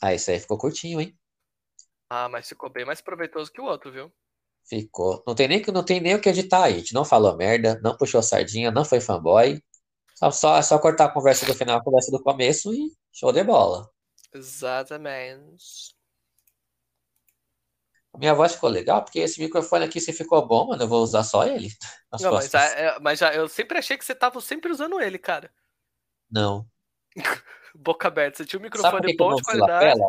Ah, isso aí ficou curtinho, hein? Ah, mas ficou bem mais proveitoso que o outro, viu? Ficou. Não tem nem, não tem nem o que editar aí. A gente não falou merda, não puxou sardinha, não foi fanboy. Só, só, é só cortar a conversa do final, a conversa do começo e show de bola. Exatamente. Minha voz ficou legal, porque esse microfone aqui, se ficou bom, mano, eu vou usar só ele. Não, mas, já, é, mas já, eu sempre achei que você tava sempre usando ele, cara. Não. Boca aberta. Você tinha um microfone bom de qualidade.